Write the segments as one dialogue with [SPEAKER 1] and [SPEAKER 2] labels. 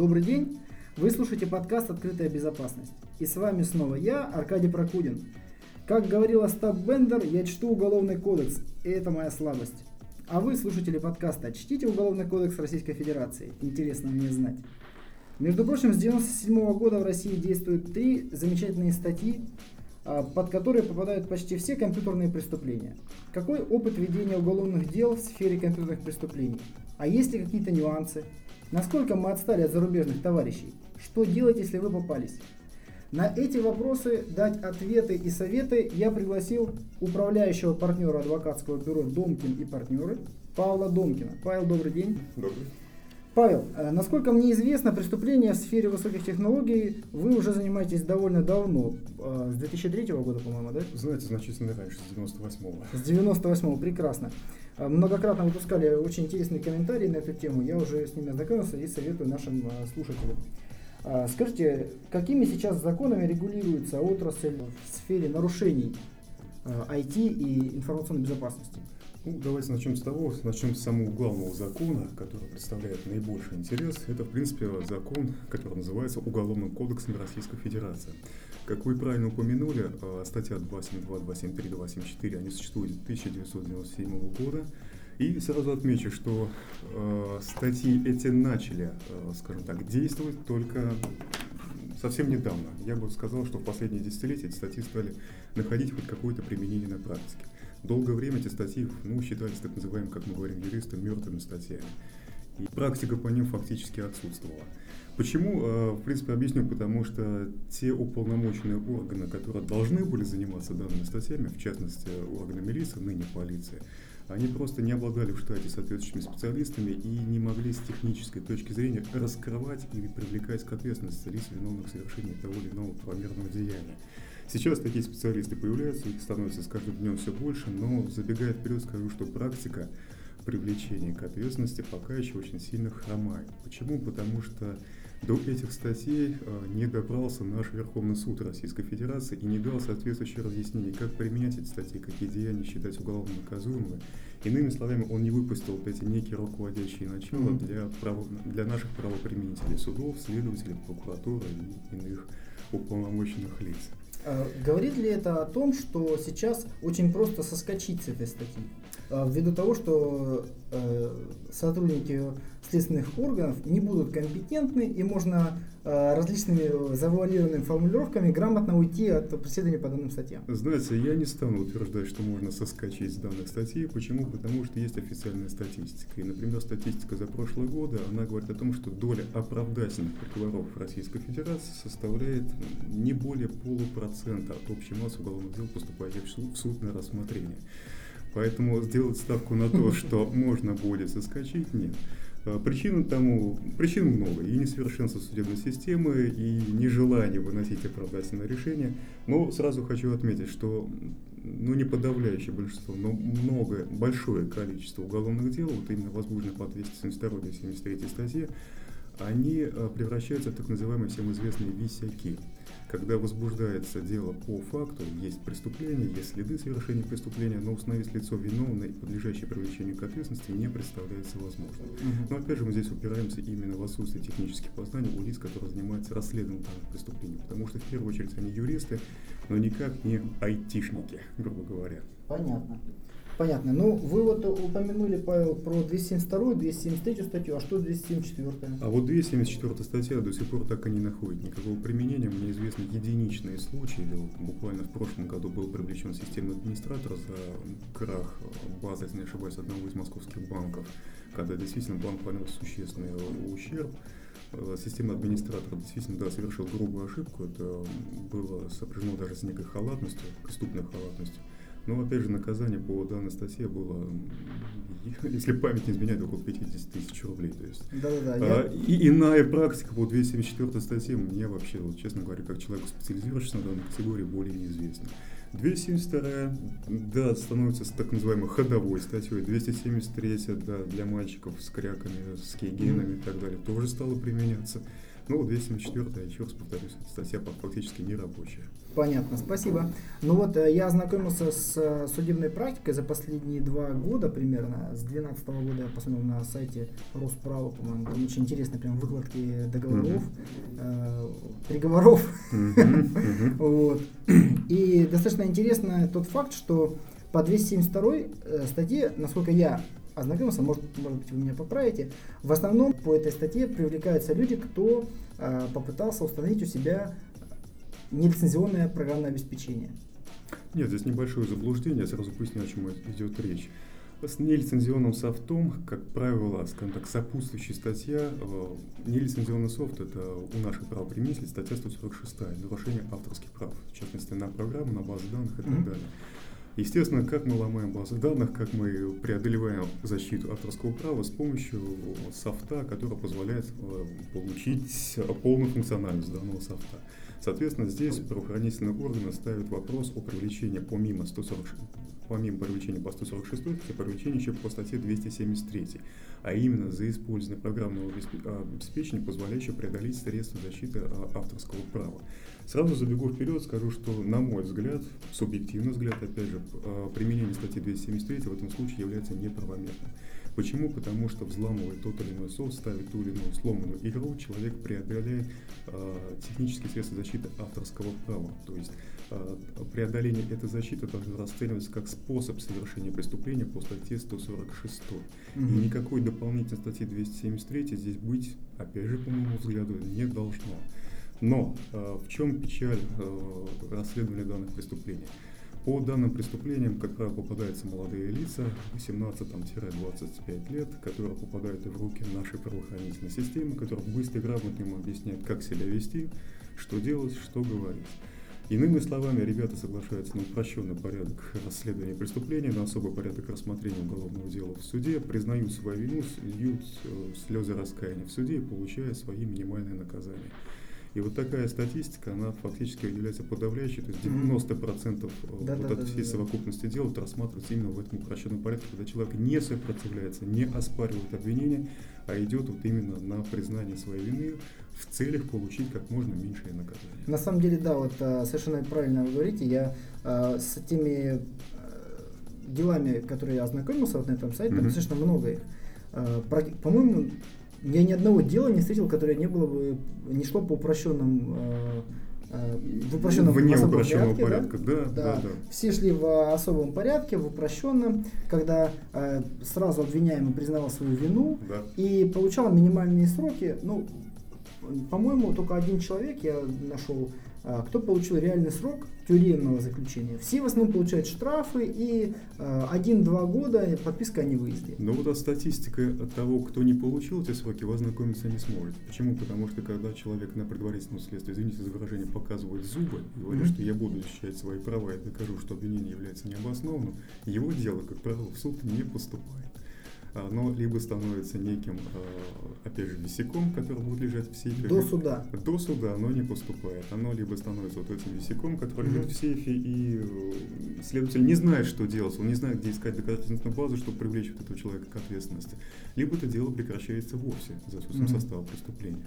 [SPEAKER 1] Добрый день! Вы слушаете подкаст «Открытая безопасность». И с вами снова я, Аркадий Прокудин. Как говорил Остап Бендер, я чту Уголовный кодекс, и это моя слабость. А вы, слушатели подкаста, чтите Уголовный кодекс Российской Федерации. Интересно мне знать. Между прочим, с 1997 года в России действуют три замечательные статьи, а, под которые попадают почти все компьютерные преступления. Какой опыт ведения уголовных дел в сфере компьютерных преступлений? А есть ли какие-то нюансы? Насколько мы отстали от зарубежных товарищей? Что делать, если вы попались? На эти вопросы дать ответы и советы я пригласил управляющего партнера адвокатского бюро «Домкин и партнеры» Павла Домкина. Павел, добрый день.
[SPEAKER 2] Добрый.
[SPEAKER 1] Павел, э, насколько мне известно, преступления в сфере высоких технологий вы уже занимаетесь довольно давно, э, с 2003 года, по-моему, да?
[SPEAKER 2] Знаете, значительно раньше, с 98-го.
[SPEAKER 1] С 98-го, прекрасно. Э, многократно выпускали очень интересные комментарии на эту тему, я уже с ними ознакомился и советую нашим слушателям. Скажите, какими сейчас законами регулируется отрасль в сфере нарушений IT и информационной безопасности?
[SPEAKER 2] Ну, давайте начнем с того, начнем с самого главного закона, который представляет наибольший интерес. Это, в принципе, закон, который называется Уголовным кодексом Российской Федерации. Как вы правильно упомянули, э, статья 272, 273, 274, они существуют с 1997 года. И сразу отмечу, что э, статьи эти начали, э, скажем так, действовать только совсем недавно. Я бы сказал, что в последние десятилетия эти статьи стали находить хоть какое-то применение на практике. Долгое время эти статьи ну, считались так называемыми, как мы говорим юристы, мертвыми статьями. И практика по ним фактически отсутствовала. Почему? Э, в принципе, объясню, потому что те уполномоченные органы, которые должны были заниматься данными статьями, в частности, органы милиции, ныне полиции, они просто не обладали в штате соответствующими специалистами и не могли с технической точки зрения раскрывать или привлекать к ответственности лиц, виновных в совершении того или иного правомерного деяния. Сейчас такие специалисты появляются, их становится с каждым днем все больше, но забегая вперед, скажу, что практика привлечения к ответственности пока еще очень сильно хромает. Почему? Потому что до этих статей э, не добрался наш Верховный суд Российской Федерации и не дал соответствующее разъяснение, как применять эти статьи, какие деяния считать уголовно наказуемыми. Иными словами, он не выпустил вот эти некие руководящие начала для, право, для наших правоприменителей, судов, следователей, прокуратуры и иных уполномоченных лиц.
[SPEAKER 1] Э, говорит ли это о том, что сейчас очень просто соскочить с этой статьи? Э, ввиду того, что э, сотрудники следственных органов не будут компетентны и можно различными завуалированными формулировками грамотно уйти от преследования по данным статьям.
[SPEAKER 2] Знаете, я не стану утверждать, что можно соскочить с данных статей. Почему? Потому что есть официальная статистика. И, например, статистика за прошлые годы, она говорит о том, что доля оправдательных приговоров Российской Федерации составляет не более полупроцента от общей массы уголовных дел, поступающих в суд на рассмотрение. Поэтому сделать ставку на то, что можно будет соскочить, нет. А, причин тому, причин много. И несовершенство судебной системы, и нежелание выносить оправдательное решение. Но сразу хочу отметить, что ну не подавляющее большинство, но много, большое количество уголовных дел, вот именно возбужденных по 272 73 статье, они а, превращаются в так называемые всем известные висяки. Когда возбуждается дело по факту, есть преступление, есть следы совершения преступления, но установить лицо виновное и подлежащее привлечению к ответственности не представляется возможным. Угу. Но опять же мы здесь упираемся именно в отсутствие технических познаний у лиц, которые занимаются расследованием данных преступлений. Потому что в первую очередь они юристы, но никак не айтишники, грубо говоря.
[SPEAKER 1] Понятно. Понятно. Ну, вы вот упомянули, Павел, про 272 273 статью, а что 274
[SPEAKER 2] А вот 274 статья до сих пор так и не находит никакого применения. Мне известны единичные случаи. Буквально в прошлом году был привлечен системный администратор за крах базы, если не ошибаюсь, одного из московских банков, когда действительно банк понес существенный ущерб системный администратор действительно да, совершил грубую ошибку. Это было сопряжено даже с некой халатностью, преступной халатностью. Но опять же наказание по данной статье было, если память не изменяет, около 50 тысяч рублей. То есть,
[SPEAKER 1] да, да,
[SPEAKER 2] да, а, и иная практика по 274 статье мне вообще, вот, честно говоря, как человеку специализирующемуся на данной категории, более неизвестна. 272, да, становится так называемой ходовой статьей. 273, да, для мальчиков с кряками, с кейгенами и так далее, тоже стало применяться. Ну, вот 274 еще раз повторюсь, статья фактически не рабочая.
[SPEAKER 1] Понятно, спасибо. Ну вот э, я ознакомился с э, судебной практикой за последние два года примерно. С 2012 года я посмотрел на сайте Росправа, по-моему, там очень интересные прям выкладки договоров, э, приговоров. вот. И достаточно интересно тот факт, что по 272 э, статье, насколько я ознакомился, может, может быть, вы меня поправите, в основном по этой статье привлекаются люди, кто э, попытался установить у себя нелицензионное программное обеспечение.
[SPEAKER 2] Нет, здесь небольшое заблуждение, я сразу поясню, о чем идет речь. С нелицензионным софтом, как правило, скажем так, сопутствующая статья, э, нелицензионный софт – это у нашей правоприменителей статья 146, нарушение авторских прав, в частности, на программу, на базы данных и так mm-hmm. далее. Естественно, как мы ломаем базы данных, как мы преодолеваем защиту авторского права с помощью софта, который позволяет э, получить полную функциональность данного софта. Соответственно, здесь правоохранительные органы ставят вопрос о привлечении помимо 140, помимо привлечения по 146 статье, привлечения еще по статье 273, а именно за использование программного обеспечения, позволяющего преодолеть средства защиты а, авторского права. Сразу забегу вперед, скажу, что, на мой взгляд, субъективный взгляд, опять же, а, применение статьи 273 в этом случае является неправомерным. Почему? Потому что взламывая тот или иной софт, ставит ту или иную сломанную игру, человек преодоляет э, технические средства защиты авторского права. То есть преодоление этой защиты также расценивается как способ совершения преступления по статье 146. Mm-hmm. И никакой дополнительной статьи 273 здесь быть, опять же, по моему взгляду, не должно. Но э, в чем печаль э, расследования данных преступлений? По данным преступлениям, как правило, попадаются молодые лица, 18-25 лет, которые попадают в руки нашей правоохранительной системы, которая быстро и грамотно им объясняет, как себя вести, что делать, что говорить. Иными словами, ребята соглашаются на упрощенный порядок расследования преступления, на особый порядок рассмотрения уголовного дела в суде, признают свою вину, льют э, слезы раскаяния в суде и получают свои минимальные наказания. И вот такая статистика, она фактически является подавляющей, то есть 90% mm-hmm. да, вот да, от да, всей да, совокупности дел вот рассматривается именно в этом упрощенном порядке, когда человек не сопротивляется, не оспаривает обвинения, а идет вот именно на признание своей вины в целях получить как можно меньшее наказание.
[SPEAKER 1] На самом деле, да, вот а, совершенно правильно вы говорите, я а, с теми делами, которые я ознакомился вот на этом сайте, mm-hmm. достаточно много их. По-моему, я ни одного дела не встретил, которое не было бы, не шло по упрощенным э, э, в упрощенном
[SPEAKER 2] Вне упрощенного порядке, порядка,
[SPEAKER 1] да? Да, да, да? Все шли в особом порядке, в упрощенном, когда э, сразу обвиняемый признавал свою вину да. и получал минимальные сроки. Ну, по-моему, только один человек я нашел а, кто получил реальный срок тюремного заключения. Все в основном получают штрафы и а, один-два года подписка о невыезде.
[SPEAKER 2] Но вот а статистика от того, кто не получил эти сроки, вы ознакомиться не сможет. Почему? Потому что когда человек на предварительном следствии, извините за выражение, показывает зубы и говорит, mm-hmm. что я буду защищать свои права и докажу, что обвинение является необоснованным, его дело, как правило, в суд не поступает оно либо становится неким, а, опять же, висяком, который будет лежать в сейфе.
[SPEAKER 1] До суда.
[SPEAKER 2] До суда оно не поступает. Оно либо становится вот этим висяком, который mm-hmm. лежит в сейфе, и э, следователь не знает, что делать, он не знает, где искать доказательственную базу, чтобы привлечь вот этого человека к ответственности. Либо это дело прекращается вовсе за отсутствием mm-hmm. состава преступления.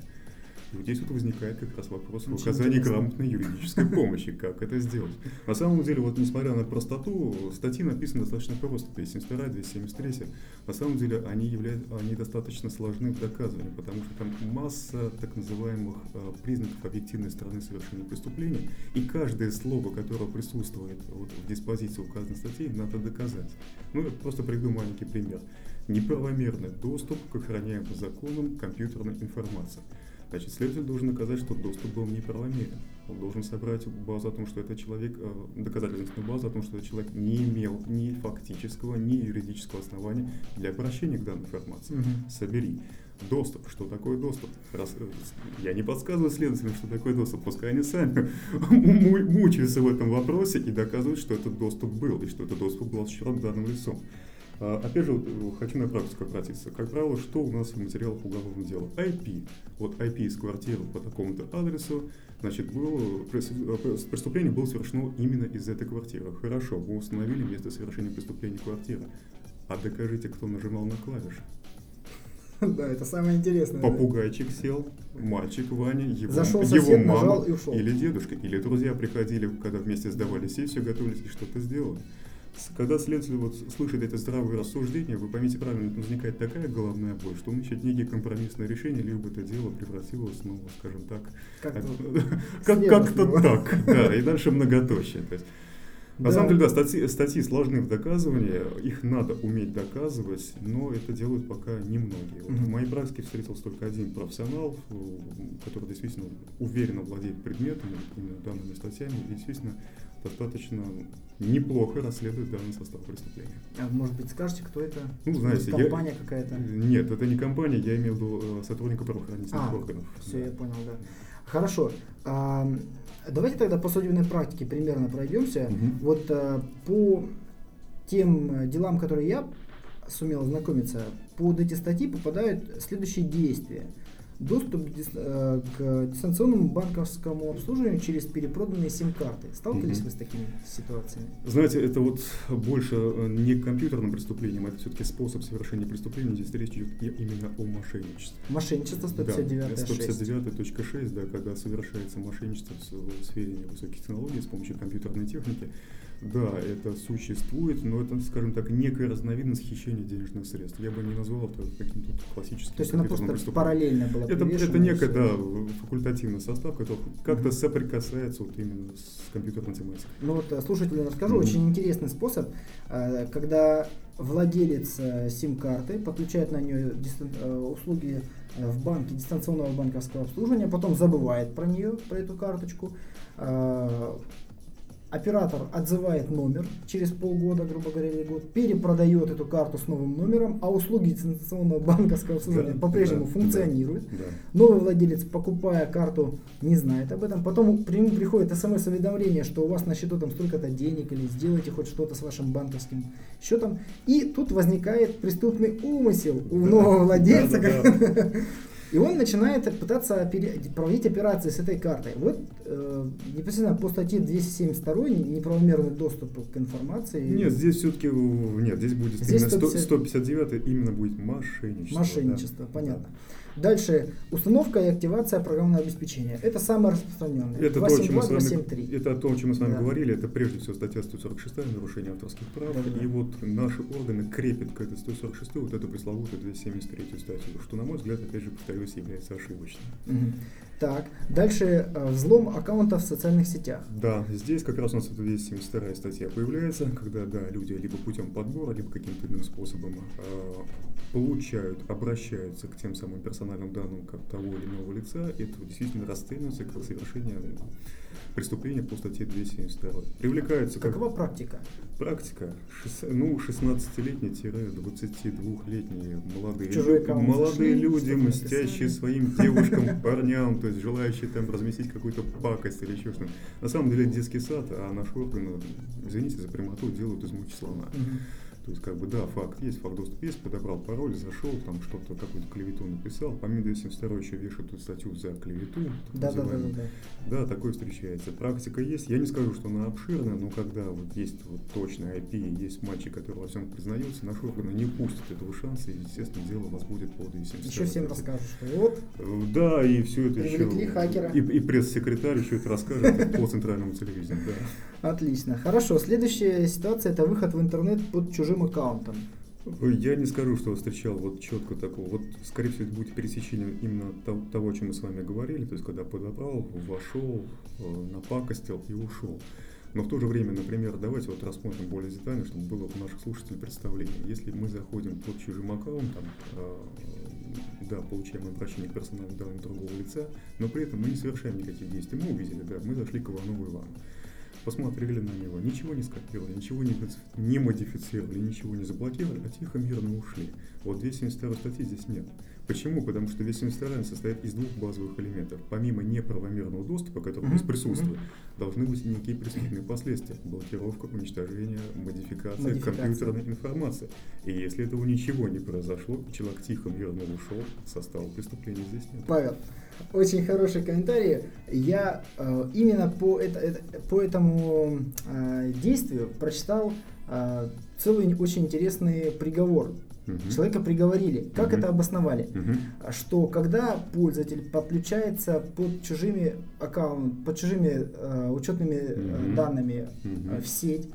[SPEAKER 2] Вот здесь вот возникает как раз вопрос Очень оказания грамотной юридической помощи, как это сделать. На самом деле, вот несмотря на простоту, статьи написаны достаточно просто, 272, 273. На самом деле они, являются, они достаточно сложны в доказывании, потому что там масса так называемых э, признаков объективной стороны совершения преступления, и каждое слово, которое присутствует вот, в диспозиции указанной статьи, надо доказать. Ну, просто приведу маленький пример. Неправомерный доступ к охраняемым законам компьютерной информации. Значит, следователь должен доказать, что доступ был неправомерен. Он должен собрать базу о том, что этот человек, э, доказательственную базу о том, что этот человек не имел ни фактического, ни юридического основания для обращения к данной информации. Угу. Собери. Доступ. Что такое доступ? Раз, э, я не подсказываю следователям, что такое доступ. Пускай они сами мучаются в этом вопросе и доказывают, что этот доступ был, и что этот доступ был осуществлен данным лицом. А, опять же, э, хочу на практику обратиться. Как правило, что у нас в материалах уголовного дела? IP. Вот IP из квартиры по такому-то адресу, значит, было, э, преступление было совершено именно из этой квартиры. Хорошо, мы установили место совершения преступления квартиры. А докажите, кто нажимал на клавиши.
[SPEAKER 1] Да, это самое интересное.
[SPEAKER 2] Попугайчик сел, мальчик Ваня, его,
[SPEAKER 1] Зашел
[SPEAKER 2] его
[SPEAKER 1] сосед,
[SPEAKER 2] мама
[SPEAKER 1] нажал и ушел.
[SPEAKER 2] или дедушка, или друзья приходили, когда вместе сдавали сессию, готовились и что-то сделали. Когда следователь вот слышит эти здравые рассуждения, вы поймите правильно, возникает такая головная боль, что ищет некие компромиссные решения, либо это дело превратилось, ну, скажем так,
[SPEAKER 1] Как-то
[SPEAKER 2] так, да, и дальше многоточие. На самом деле, да, статьи, статьи сложны в доказывании, их надо уметь доказывать, но это делают пока немногие. Вот. В моей практике встретился только один профессионал, который действительно уверенно владеет предметом, именно данными статьями, и действительно достаточно неплохо расследует данный состав преступления.
[SPEAKER 1] А может быть, скажете, кто это?
[SPEAKER 2] Ну, знаете, я-
[SPEAKER 1] Компания какая-то?
[SPEAKER 2] Нет, это не компания, я имею в виду э, сотрудника правоохранительных
[SPEAKER 1] А,
[SPEAKER 2] органов.
[SPEAKER 1] все,
[SPEAKER 2] Да.
[SPEAKER 1] я понял, да. Хорошо. А, давайте тогда по судебной практике примерно пройдемся.
[SPEAKER 2] Мгм.
[SPEAKER 1] Вот а, по тем э, делам, которые я сумел ознакомиться, под эти статьи попадают следующие действия. Доступ э, к дистанционному банковскому обслуживанию через перепроданные сим-карты. Сталкивались
[SPEAKER 2] Мгм.
[SPEAKER 1] вы с такими ситуациями?
[SPEAKER 2] Знаете, это вот больше э, не к компьютерным преступлениям, это все-таки способ совершения преступления. Здесь речь идет именно о мошенничестве.
[SPEAKER 1] Мошенничество 159
[SPEAKER 2] Да, 159.6, да, когда совершается мошенничество в сфере высоких технологий с помощью компьютерной техники. Да, это существует, но это, скажем так, некая разновидность хищения денежных средств. Я бы не назвал это каким-то классическим
[SPEAKER 1] То есть она просто
[SPEAKER 2] преступлением.
[SPEAKER 1] параллельно была
[SPEAKER 2] Это, это
[SPEAKER 1] всё.
[SPEAKER 2] да, факультативный состав, который как-то
[SPEAKER 1] Мгм.
[SPEAKER 2] соприкасается вот именно с компьютерной тематикой.
[SPEAKER 1] Ну вот э, слушателям расскажу,
[SPEAKER 2] Мгм.
[SPEAKER 1] очень интересный способ, э, когда владелец э, сим-карты подключает на нее услуги в банке дистанционного банковского обслуживания, потом забывает про нее, про эту карточку. Оператор отзывает номер через полгода, грубо говоря, или год, перепродает эту карту с новым номером, а услуги дистанционного банковского обслуживания
[SPEAKER 2] Да,
[SPEAKER 1] по-прежнему
[SPEAKER 2] да,
[SPEAKER 1] функционируют.
[SPEAKER 2] Да.
[SPEAKER 1] Новый владелец, покупая карту, не знает об этом. Потом при нему приходит смс-уведомление, что у вас на счету там столько-то денег или сделайте хоть что-то с вашим банковским счетом. И тут возникает преступный умысел у
[SPEAKER 2] Да.
[SPEAKER 1] нового владельца.
[SPEAKER 2] Да-да-да.
[SPEAKER 1] И он начинает пытаться проводить операции с этой картой. Вот э, непосредственно по статье 272 неправомерный доступ к информации.
[SPEAKER 2] Нет, здесь все-таки нет, здесь будет
[SPEAKER 1] Здесь
[SPEAKER 2] именно 100
[SPEAKER 1] 150
[SPEAKER 2] 159 именно будет мошенничество.
[SPEAKER 1] Мошенничество,
[SPEAKER 2] да.
[SPEAKER 1] понятно. Дальше установка и активация программного обеспечения. Это самое распространенное.
[SPEAKER 2] Это то, о чем мы с
[SPEAKER 1] 272,
[SPEAKER 2] вами,
[SPEAKER 1] 273.
[SPEAKER 2] это то, о чем мы с вами
[SPEAKER 1] Да.
[SPEAKER 2] говорили, это прежде всего статья 146 нарушение авторских прав.
[SPEAKER 1] Да-да-да.
[SPEAKER 2] И вот наши органы крепят к этой 146 вот эту пресловутую 273 статью, что, на мой взгляд, опять же, повторюсь, является ошибочным.
[SPEAKER 1] Мгм. Так, дальше э, взлом аккаунтов в социальных сетях.
[SPEAKER 2] Да, здесь как раз у нас эта 272 статья появляется, когда, да, люди либо путем подбора, либо каким-то иным способом э, получают, обращаются к тем самым персональным данным как того или иного лица, и это действительно расценивается как совершение преступления по статье 272. Привлекаются как
[SPEAKER 1] Какова практика?
[SPEAKER 2] практика, шес- ну, 16-летние-22-летние молодые,
[SPEAKER 1] В чужой
[SPEAKER 2] лю-
[SPEAKER 1] аккаунт
[SPEAKER 2] молодые люди, мстящие своим девушкам, парням, то есть желающие там разместить какую-то пакость или еще что-то. На самом деле детский сад, а наши органы, извините за прямоту, делают из мухи слона.
[SPEAKER 1] Мгм.
[SPEAKER 2] То есть, как бы, да, факт есть, факт доступ есть, подобрал пароль, зашел, там что-то, какую-то клевету написал. Помимо 272 еще вешают тут статью за клевету.
[SPEAKER 1] Да, да, да, да, да.
[SPEAKER 2] Да, такое встречается. Практика есть. Я не скажу, что она обширная, но когда вот есть вот точный IP, есть мальчик, который во всем признается, наши органы не упустят этого шанса, и, естественно, дело вас будет по 272.
[SPEAKER 1] Еще всем расскажут, что вот
[SPEAKER 2] Э, Да, и все это еще...
[SPEAKER 1] хакера.
[SPEAKER 2] И, и пресс-секретарь еще это расскажет по центральному телевидению,
[SPEAKER 1] отлично. Хорошо, следующая ситуация это выход в интернет под чужим аккаунтом.
[SPEAKER 2] Я не скажу, что встречал вот четко такого. Вот, скорее всего, это будет пересечением именно то- того, о чем мы с вами говорили. То есть, когда подобрал, вошел, э, напакостил и ушел. Но в то же время, например, давайте вот рассмотрим более детально, чтобы было у наших слушателей представление. Если мы заходим под чужим аккаунтом, э, да, получаем обращение к персональным данным другого лица, но при этом мы не совершаем никаких действий. Мы увидели, да, мы зашли к Иванову Ивану посмотрели на него, ничего не скопировали, ничего не, не модифицировали, ничего не заблокировали, а тихо, мирно ушли. Вот 272 статьи здесь нет. Почему? Потому что 272 состоит из двух базовых элементов. Помимо неправомерного доступа, который здесь присутствует, должны быть некие преступные последствия. Блокировка, уничтожение, модификация,
[SPEAKER 1] Модификация.
[SPEAKER 2] компьютерной информации. И если этого ничего не произошло, человек тихо, мирно ушел, состава преступления здесь нет.
[SPEAKER 1] Павел, очень хороший комментарий. Я э, именно по, это, это- по этому э, действию прочитал э, целый очень интересный приговор
[SPEAKER 2] Мгм.
[SPEAKER 1] Человека приговорили. Как
[SPEAKER 2] Мгм.
[SPEAKER 1] это обосновали?
[SPEAKER 2] Мгм.
[SPEAKER 1] Что когда пользователь подключается под чужими аккаунт, под чужими э, учетными
[SPEAKER 2] Мгм.
[SPEAKER 1] данными э, в сеть,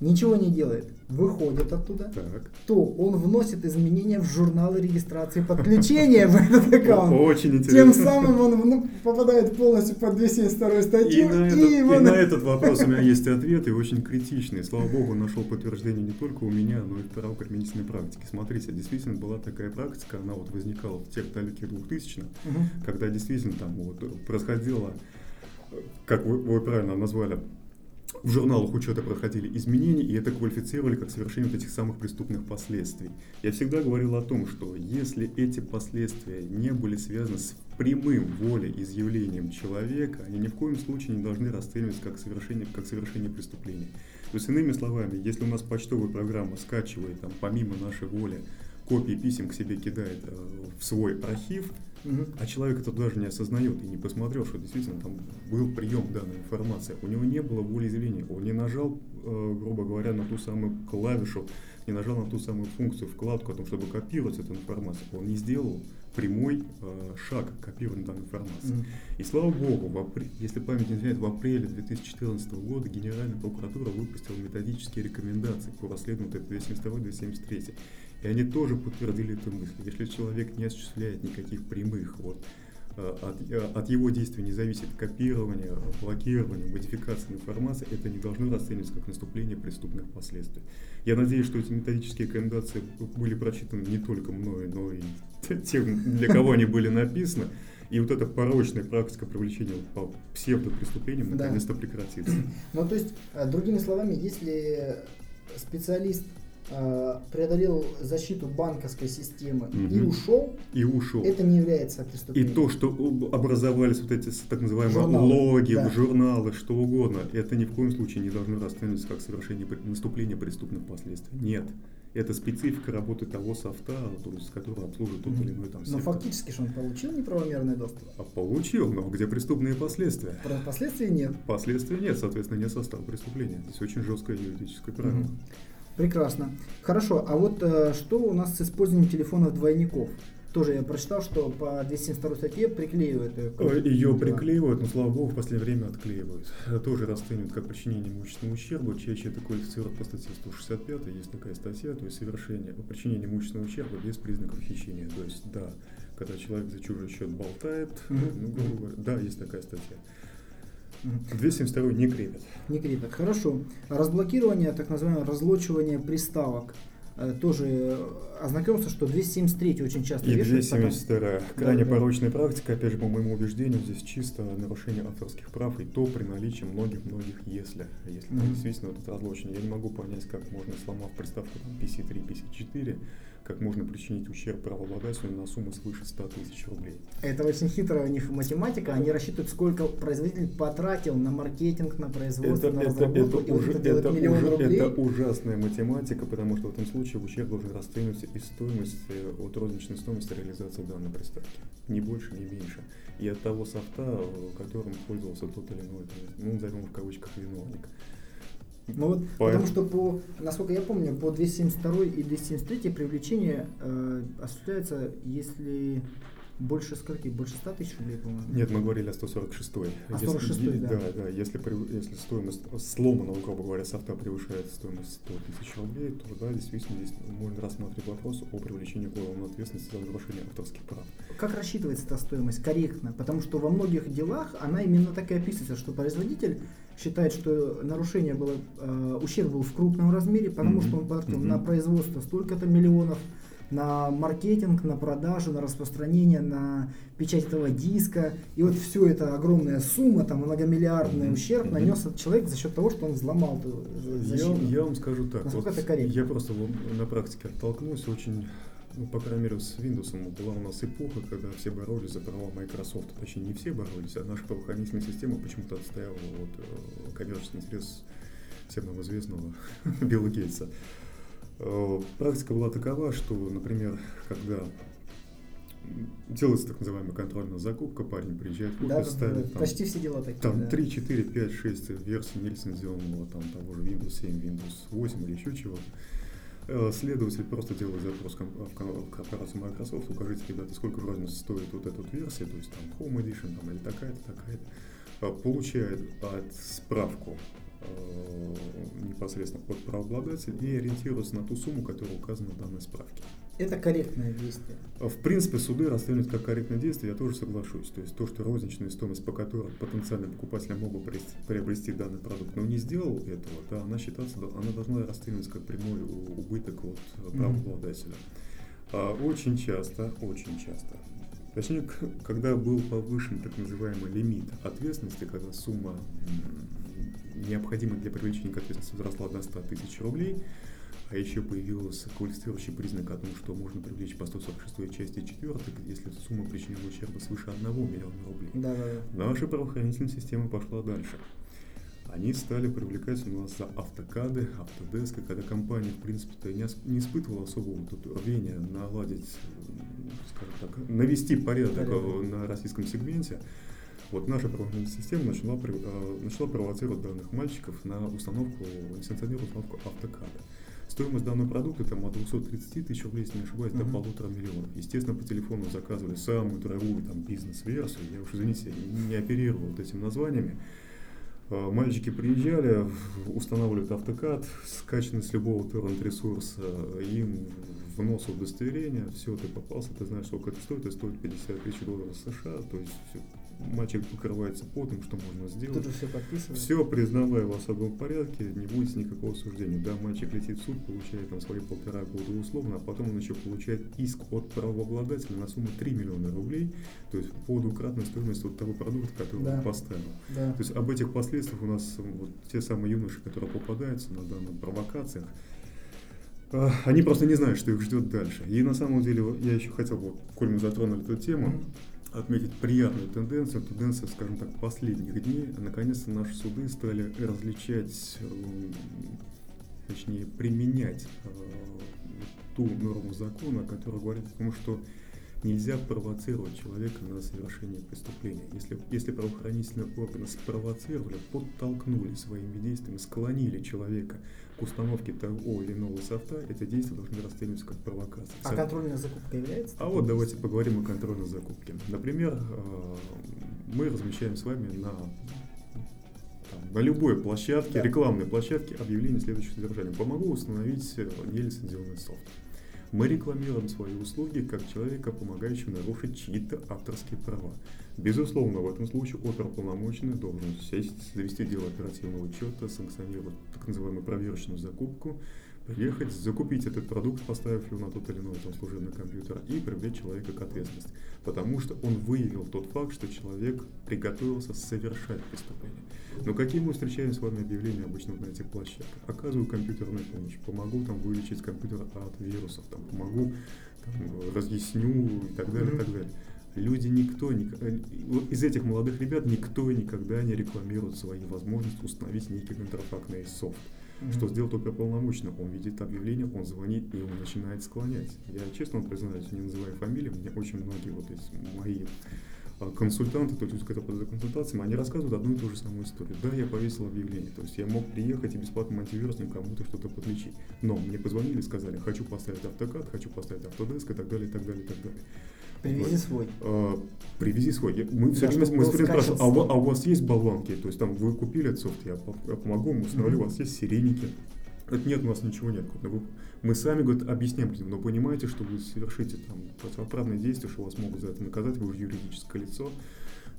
[SPEAKER 1] ничего не делает, выходит оттуда,
[SPEAKER 2] Так.
[SPEAKER 1] то он вносит изменения в журналы регистрации подключения в этот аккаунт.
[SPEAKER 2] Очень
[SPEAKER 1] Тем
[SPEAKER 2] интересно.
[SPEAKER 1] самым он ну, попадает полностью под 272
[SPEAKER 2] И
[SPEAKER 1] статью.
[SPEAKER 2] на, этот,
[SPEAKER 1] и
[SPEAKER 2] и
[SPEAKER 1] его
[SPEAKER 2] на
[SPEAKER 1] на-
[SPEAKER 2] этот вопрос у меня есть ответ, и очень критичный. Слава богу, нашел подтверждение не только у меня, но и в правоприменительной практике. Смотрите, действительно была такая практика, она вот возникала в тех далеких 2000-х,
[SPEAKER 1] Мгм.
[SPEAKER 2] когда действительно там вот происходило, как вы, вы правильно назвали, в журналах учета проходили изменения, и это квалифицировали как совершение вот этих самых преступных последствий. Я всегда говорил о том, что если эти последствия не были связаны с прямым волеизъявлением человека, они ни в коем случае не должны расцениваться как совершение, как совершение преступления. То есть, иными словами, если у нас почтовая программа скачивает там, помимо нашей воли копии писем к себе кидает э, в свой архив,
[SPEAKER 1] Мгм.
[SPEAKER 2] а человек это даже не осознает и не посмотрел, что действительно там был прием данной информации. У него не было волеизъявления. Он не нажал, э, грубо говоря, на ту самую клавишу, не нажал на ту самую функцию, вкладку о том, чтобы копировать эту информацию. Он не сделал прямой э, шаг к копированию данной информации.
[SPEAKER 1] Мгм.
[SPEAKER 2] И слава богу, в апр- если память не изменяет, в апреле 2014 года Генеральная прокуратура выпустила методические рекомендации по расследованию вот этой 272-273. И они тоже подтвердили эту мысль. Если человек не осуществляет никаких прямых, вот, э, от, э, от его действий не зависит копирование, блокирование, модификация информации, это не должно расцениваться как наступление преступных последствий. Я надеюсь, что эти методические рекомендации были прочитаны не только мной, но и тем, для кого они были написаны. И вот эта порочная практика привлечения по псевдопреступлениям
[SPEAKER 1] Да.
[SPEAKER 2] наконец-то прекратится.
[SPEAKER 1] Ну, то есть, э, другими словами, если специалист преодолел защиту банковской системы и
[SPEAKER 2] Мгм.
[SPEAKER 1] ушел,
[SPEAKER 2] И ушел.
[SPEAKER 1] это не является
[SPEAKER 2] И
[SPEAKER 1] преступлением.
[SPEAKER 2] то, что об- образовались вот эти так называемые
[SPEAKER 1] Журналы,
[SPEAKER 2] логи,
[SPEAKER 1] да.
[SPEAKER 2] журналы, что угодно, это ни в коем случае не должно расцениваться как совершение наступления преступных последствий. Нет. Это специфика работы того софта, то есть, который обслуживает тот или иной там
[SPEAKER 1] Но
[SPEAKER 2] сектор.
[SPEAKER 1] фактически что он получил неправомерный доступ.
[SPEAKER 2] А получил, но где преступные последствия?
[SPEAKER 1] Про последствий нет.
[SPEAKER 2] Последствий нет, соответственно, нет состава преступления. Здесь очень жесткое юридическое правило.
[SPEAKER 1] Мгм. Прекрасно. Хорошо, а вот э, что у нас с использованием телефонов двойников? Тоже я прочитал, что по 272 статье приклеивают ее. к-
[SPEAKER 2] Ее
[SPEAKER 1] да.
[SPEAKER 2] приклеивают, но, слава богу, в последнее время отклеивают. Это тоже расценивают как причинение имущественного ущерба. Чаще это квалифицируют по статье 165, есть такая статья, то есть совершение, причинение имущественного ущерба без признаков хищения. То есть, да, когда человек за чужой счет болтает, ну, грубо говоря, да, есть такая статья.
[SPEAKER 1] Мгм.
[SPEAKER 2] 272 не крепят.
[SPEAKER 1] Не крепят. Хорошо. Разблокирование, так называемое разлочивание приставок. Э, Тоже э, ознакомился, что 273 очень часто
[SPEAKER 2] И
[SPEAKER 1] вешают. потом-
[SPEAKER 2] 272 крайне
[SPEAKER 1] Да, да.
[SPEAKER 2] порочная практика, опять же, по моему убеждению, здесь чисто нарушение авторских прав, и то при наличии многих-многих если. Если
[SPEAKER 1] Мгм.
[SPEAKER 2] действительно вот это разлучение. Я не могу понять, как можно, сломав приставку там, PC3, PC4, как можно причинить ущерб правообладателю на сумму свыше 100 тысяч рублей.
[SPEAKER 1] Это очень хитрая у них математика. Они рассчитывают, сколько производитель потратил на маркетинг, на производство,
[SPEAKER 2] Это,
[SPEAKER 1] на
[SPEAKER 2] это,
[SPEAKER 1] разработку.
[SPEAKER 2] это,
[SPEAKER 1] и вот
[SPEAKER 2] уже,
[SPEAKER 1] это
[SPEAKER 2] это,
[SPEAKER 1] миллион
[SPEAKER 2] уже-
[SPEAKER 1] рублей.
[SPEAKER 2] это ужасная математика, потому что в этом случае ущерб должен расцениваться из стоимости, э, от розничной стоимости реализации данной приставки. Ни больше, ни меньше. И от того софта, э, которым пользовался тот или иной, ну, назовем в кавычках, виновник.
[SPEAKER 1] Ну вот,
[SPEAKER 2] По-
[SPEAKER 1] потому что по, насколько я помню, по 272 и 273 привлечение э, осуществляется, если больше скольки? Больше 100 тысяч рублей, по-моему.
[SPEAKER 2] Нет, мы говорили о 146
[SPEAKER 1] А
[SPEAKER 2] Если-
[SPEAKER 1] 146-й,
[SPEAKER 2] е-
[SPEAKER 1] да.
[SPEAKER 2] да. Да, если, если стоимость сломанного, грубо говоря, софта превышает стоимость 100 тысяч рублей, то да, действительно здесь можно рассматривать вопрос о привлечении к уголовной ответственности за нарушение авторских прав.
[SPEAKER 1] Как рассчитывается эта стоимость корректно? Потому что во многих делах она именно так и описывается, что производитель считает, что нарушение было, э, ущерб был в крупном размере, потому
[SPEAKER 2] Мгм.
[SPEAKER 1] что он потратил
[SPEAKER 2] Мгм.
[SPEAKER 1] на производство столько-то миллионов, на маркетинг, на продажу, на распространение, на печать этого диска. И вот все это огромная сумма, там многомиллиардный ущерб нанес этот человек за счет того, что он взломал эту
[SPEAKER 2] Я,
[SPEAKER 1] защиту.
[SPEAKER 2] я вам скажу так.
[SPEAKER 1] Насколько
[SPEAKER 2] вот
[SPEAKER 1] это корректно?
[SPEAKER 2] Я просто на практике оттолкнулся очень, ну, по крайней мере, с Windows была у нас эпоха, когда все боролись за права Microsoft. Точнее, не все боролись, а наша правоохранительная система почему-то отстояла вот, э, коммерческий интерес всем нам известного Билла Гейтса. Э, Практика была такова, что, например, когда делается так называемая контрольная закупка, парень приезжает в офис,
[SPEAKER 1] да,
[SPEAKER 2] ставит
[SPEAKER 1] да,
[SPEAKER 2] там
[SPEAKER 1] почти все дела такие.
[SPEAKER 2] там
[SPEAKER 1] да.
[SPEAKER 2] 3, 4, 5, 6 версий нелицензионного, там того же Windows 7, Windows 8 или еще чего-то. Э, следователь просто делает запрос в корпорацию Microsoft, укажите, ребята, сколько в рознице стоит вот эта вот версия, то есть там Home Edition там, или такая-то, такая-то. Э, получает от справку э, непосредственно от правообладателя и ориентируется на ту сумму, которая указана в данной справке.
[SPEAKER 1] Это корректное действие.
[SPEAKER 2] В принципе, суды расценивают как корректное действие, я тоже соглашусь. То есть то, что розничная стоимость, по которой потенциальный покупатель мог бы приобрести данный продукт, но не сделал этого, да, она считаться, она должна расцениваться как прямой убыток от правообладателя. Mm-hmm. Очень часто, очень часто Точнее, когда был повышен так называемый лимит ответственности, когда сумма необходимая для привлечения к ответственности возросла до 100 тысяч рублей, а еще появился квалифицирующий признак о том, что можно привлечь по 146 части 4, если сумма причиненного ущерба свыше 1 миллиона рублей.
[SPEAKER 1] Да, да,
[SPEAKER 2] да. Наша правоохранительная система пошла дальше. Они стали привлекать у нас за автокады, автодеска, когда компания, в принципе-то, не, не испытывала особого тут рвения наладить, скажем так, навести порядок, порядок. на российском сегменте. Вот наша правоохранительная система начала, э, начала провоцировать данных мальчиков на установку, несанкционированную установку автокада. Стоимость данного продукта там от 230 тысяч рублей, если не ошибаюсь, до полутора миллионов. Естественно, по телефону заказывали самую дорогую там бизнес-версию. Я уж, извините, не оперировал вот этими названиями. А, мальчики приезжали, устанавливают автокад, скачанный с любого торрент-ресурса, им в нос удостоверение, все, ты попался, ты знаешь, сколько это стоит, это стоит 50 тысяч долларов США, то есть мальчик покрывается потом, что можно сделать.
[SPEAKER 1] Тут же все подписывает.
[SPEAKER 2] Все признавая в особом порядке, не будет никакого суждения. Да, мальчик летит в суд, получает там свои полтора года условно, а потом он еще получает иск от правообладателя на сумму 3 миллиона рублей, то есть по двукратной стоимости вот того продукта, который да. он поставил.
[SPEAKER 1] Да.
[SPEAKER 2] То есть об этих последствиях у нас вот те самые юноши, которые попадаются на данных провокациях, а, они просто не знают, что их ждет дальше. И на самом деле я еще хотел бы, коль мы затронули эту тему, отметить приятную тенденцию, тенденцию, скажем так, последних дней. Наконец-то наши суды стали различать, э, точнее, применять э, ту норму закона, которая говорит о том, что нельзя провоцировать человека на совершение преступления. Если, если правоохранительные органы спровоцировали, подтолкнули своими действиями, склонили человека к установке того или иного софта, это действие должны расцениваться как провокация.
[SPEAKER 1] А контрольная закупка является?
[SPEAKER 2] А вот давайте поговорим о контрольной закупке. Например, э, мы размещаем с вами на на любой площадке, да. рекламной площадке объявление следующего содержания. Помогу установить э, нелицензионный софт. Мы рекламируем свои услуги как человека, помогающего нарушить чьи-то авторские права. Безусловно, в этом случае оперуполномоченный должен сесть, завести дело оперативного учета, санкционировать так называемую проверочную закупку, приехать, закупить этот продукт, поставив его на тот или иной там, служебный компьютер и привлечь человека к ответственности. Потому что он выявил тот факт, что человек приготовился совершать преступление. Но какие мы встречаем с вами объявления обычно на этих площадках? Оказываю компьютерную помощь, помогу там вылечить компьютер от вирусов, там, помогу, там, разъясню и так далее, и так далее. Люди никто, э, из этих молодых ребят никто никогда не рекламирует свои возможности установить некий контрафактный софт. Mm-hmm. Что сделал только полномочно. Он видит объявление, он звонит и он начинает склонять. Я честно признаюсь, не называя фамилии, мне очень многие вот эти мои а, консультанты, то есть которые подают консультациям, они рассказывают одну и ту же самую историю. Да, я повесил объявление, то есть я мог приехать и бесплатным антивирусом кому-то что-то подлечить. Но мне позвонили, сказали, хочу поставить автокад, хочу поставить автодеск и так далее, и так далее, и так далее.
[SPEAKER 1] Привези свой.
[SPEAKER 2] А, привези свой. Мы все время, мы все время спрашиваем, а, у, а у вас есть болванки? То есть там вы купили этот софт, я, я помогу вам установлю, mm-hmm. у вас есть сиреники. Это нет, у нас ничего нет. Мы сами говорит, объясняем людям, но понимаете, что вы совершите там противоправные действия, что вас могут за это наказать, вы уже юридическое лицо.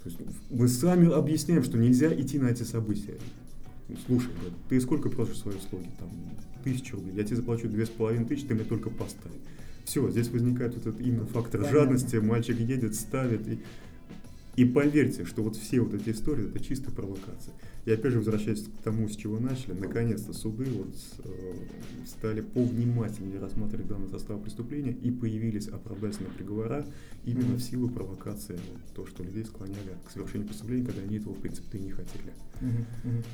[SPEAKER 2] То есть мы сами объясняем, что нельзя идти на эти события. Слушай, говорит, ты сколько просишь свои услуги? Там, тысячу рублей. Я тебе заплачу две с половиной тысячи, ты мне только поставь. Все, здесь возникает вот этот именно фактор Понятно. жадности, мальчик едет, ставит. И, и поверьте, что вот все вот эти истории, это чистая провокация. И опять же, возвращаясь к тому, с чего начали, наконец-то суды вот, э, стали повнимательнее рассматривать данный состав преступления и появились оправдательные приговора именно в силу провокации, вот, то, что людей склоняли к совершению преступления, когда они этого, в принципе, и не хотели.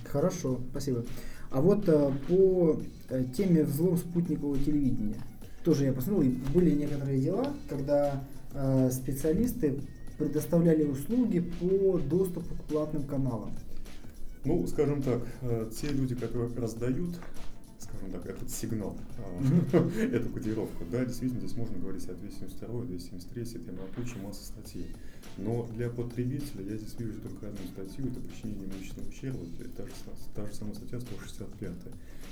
[SPEAKER 1] Хорошо, спасибо. А вот э, по э, теме взлом спутникового телевидения, тоже я посмотрел, были некоторые дела, когда э, специалисты предоставляли услуги по доступу к платным каналам.
[SPEAKER 2] Ну, скажем так, э, те люди, которые раздают, скажем так, этот сигнал, эту кодировку. Да, действительно, здесь можно говорить о 272, 273, там о куче массы статей. Но для потребителя я здесь вижу только одну статью, это причинение имущественного ущерба, это та же, та же самая статья 165.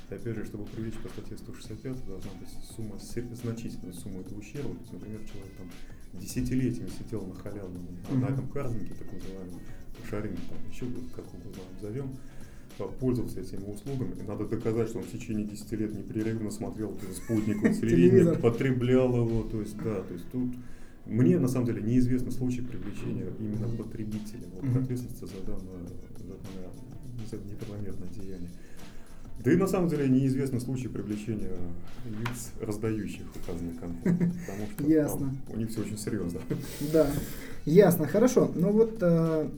[SPEAKER 2] И опять же, чтобы привлечь по статье 165, должна быть сумма, значительная сумма этого ущерба. То есть, например, человек там десятилетиями сидел на халявном, mm-hmm. на этом картинге, так называемом, шарим, там, еще как угодно назовем, пользовался этими услугами. И надо доказать, что он в течение 10 лет непрерывно смотрел спутниковое телевидение, потреблял его. То есть, да, то есть тут мне на самом деле неизвестный случай привлечения именно потребителя вот, к ответственности за данное, за данное неправомерное деяние. Да и на самом деле неизвестный случай привлечения лиц, раздающих указанный контент. Потому что
[SPEAKER 1] Ясно.
[SPEAKER 2] У них все очень серьезно.
[SPEAKER 1] Да, ясно, хорошо. Но вот э,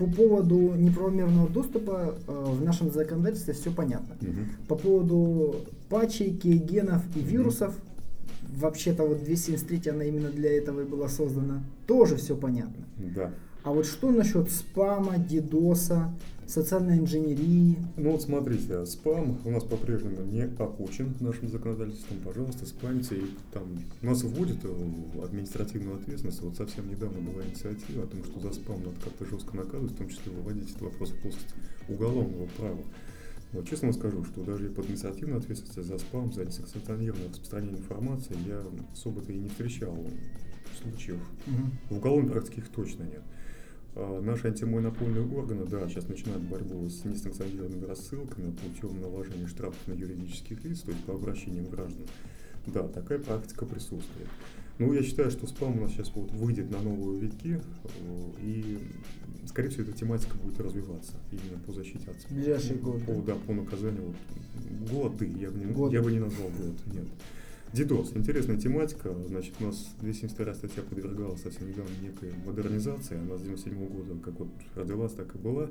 [SPEAKER 1] по поводу неправомерного доступа э, в нашем законодательстве все понятно.
[SPEAKER 2] Угу.
[SPEAKER 1] По поводу патчей, кейгенов и вирусов, угу. вообще-то вот 273 она именно для этого и была создана, тоже все понятно.
[SPEAKER 2] Да.
[SPEAKER 1] А вот что насчет спама, дидоса, социальной инженерии?
[SPEAKER 2] Ну вот смотрите, спам у нас по-прежнему не окучен нашим законодательством. Пожалуйста, спамьте. И там нас вводит в административную ответственность. Вот совсем недавно была инициатива о том, что за спам надо как-то жестко наказывать, в том числе выводить этот вопрос в плоскость уголовного права. Вот честно вам скажу, что даже по административной ответственности за спам, за несанкционированное распространение информации я особо-то и не встречал случаев. Угу. В уголовной практике их точно нет. А, наши антимонопольные органы, да, сейчас начинают борьбу с несанкционированными рассылками путем наложения штрафов на юридических лиц, то есть по обращениям граждан. Да, такая практика присутствует. Ну, я считаю, что спам у нас сейчас вот выйдет на новые витки, э, и, скорее всего, эта тематика будет развиваться именно по защите от
[SPEAKER 1] Ближайшие годы.
[SPEAKER 2] По, да, по наказанию вот, годы, я бы не, годы. я бы не назвал год, нет. DDoS. Интересная тематика. Значит, у нас 272 статья подвергалась совсем недавно некой модернизации. Она с 97 года как вот родилась, так и была.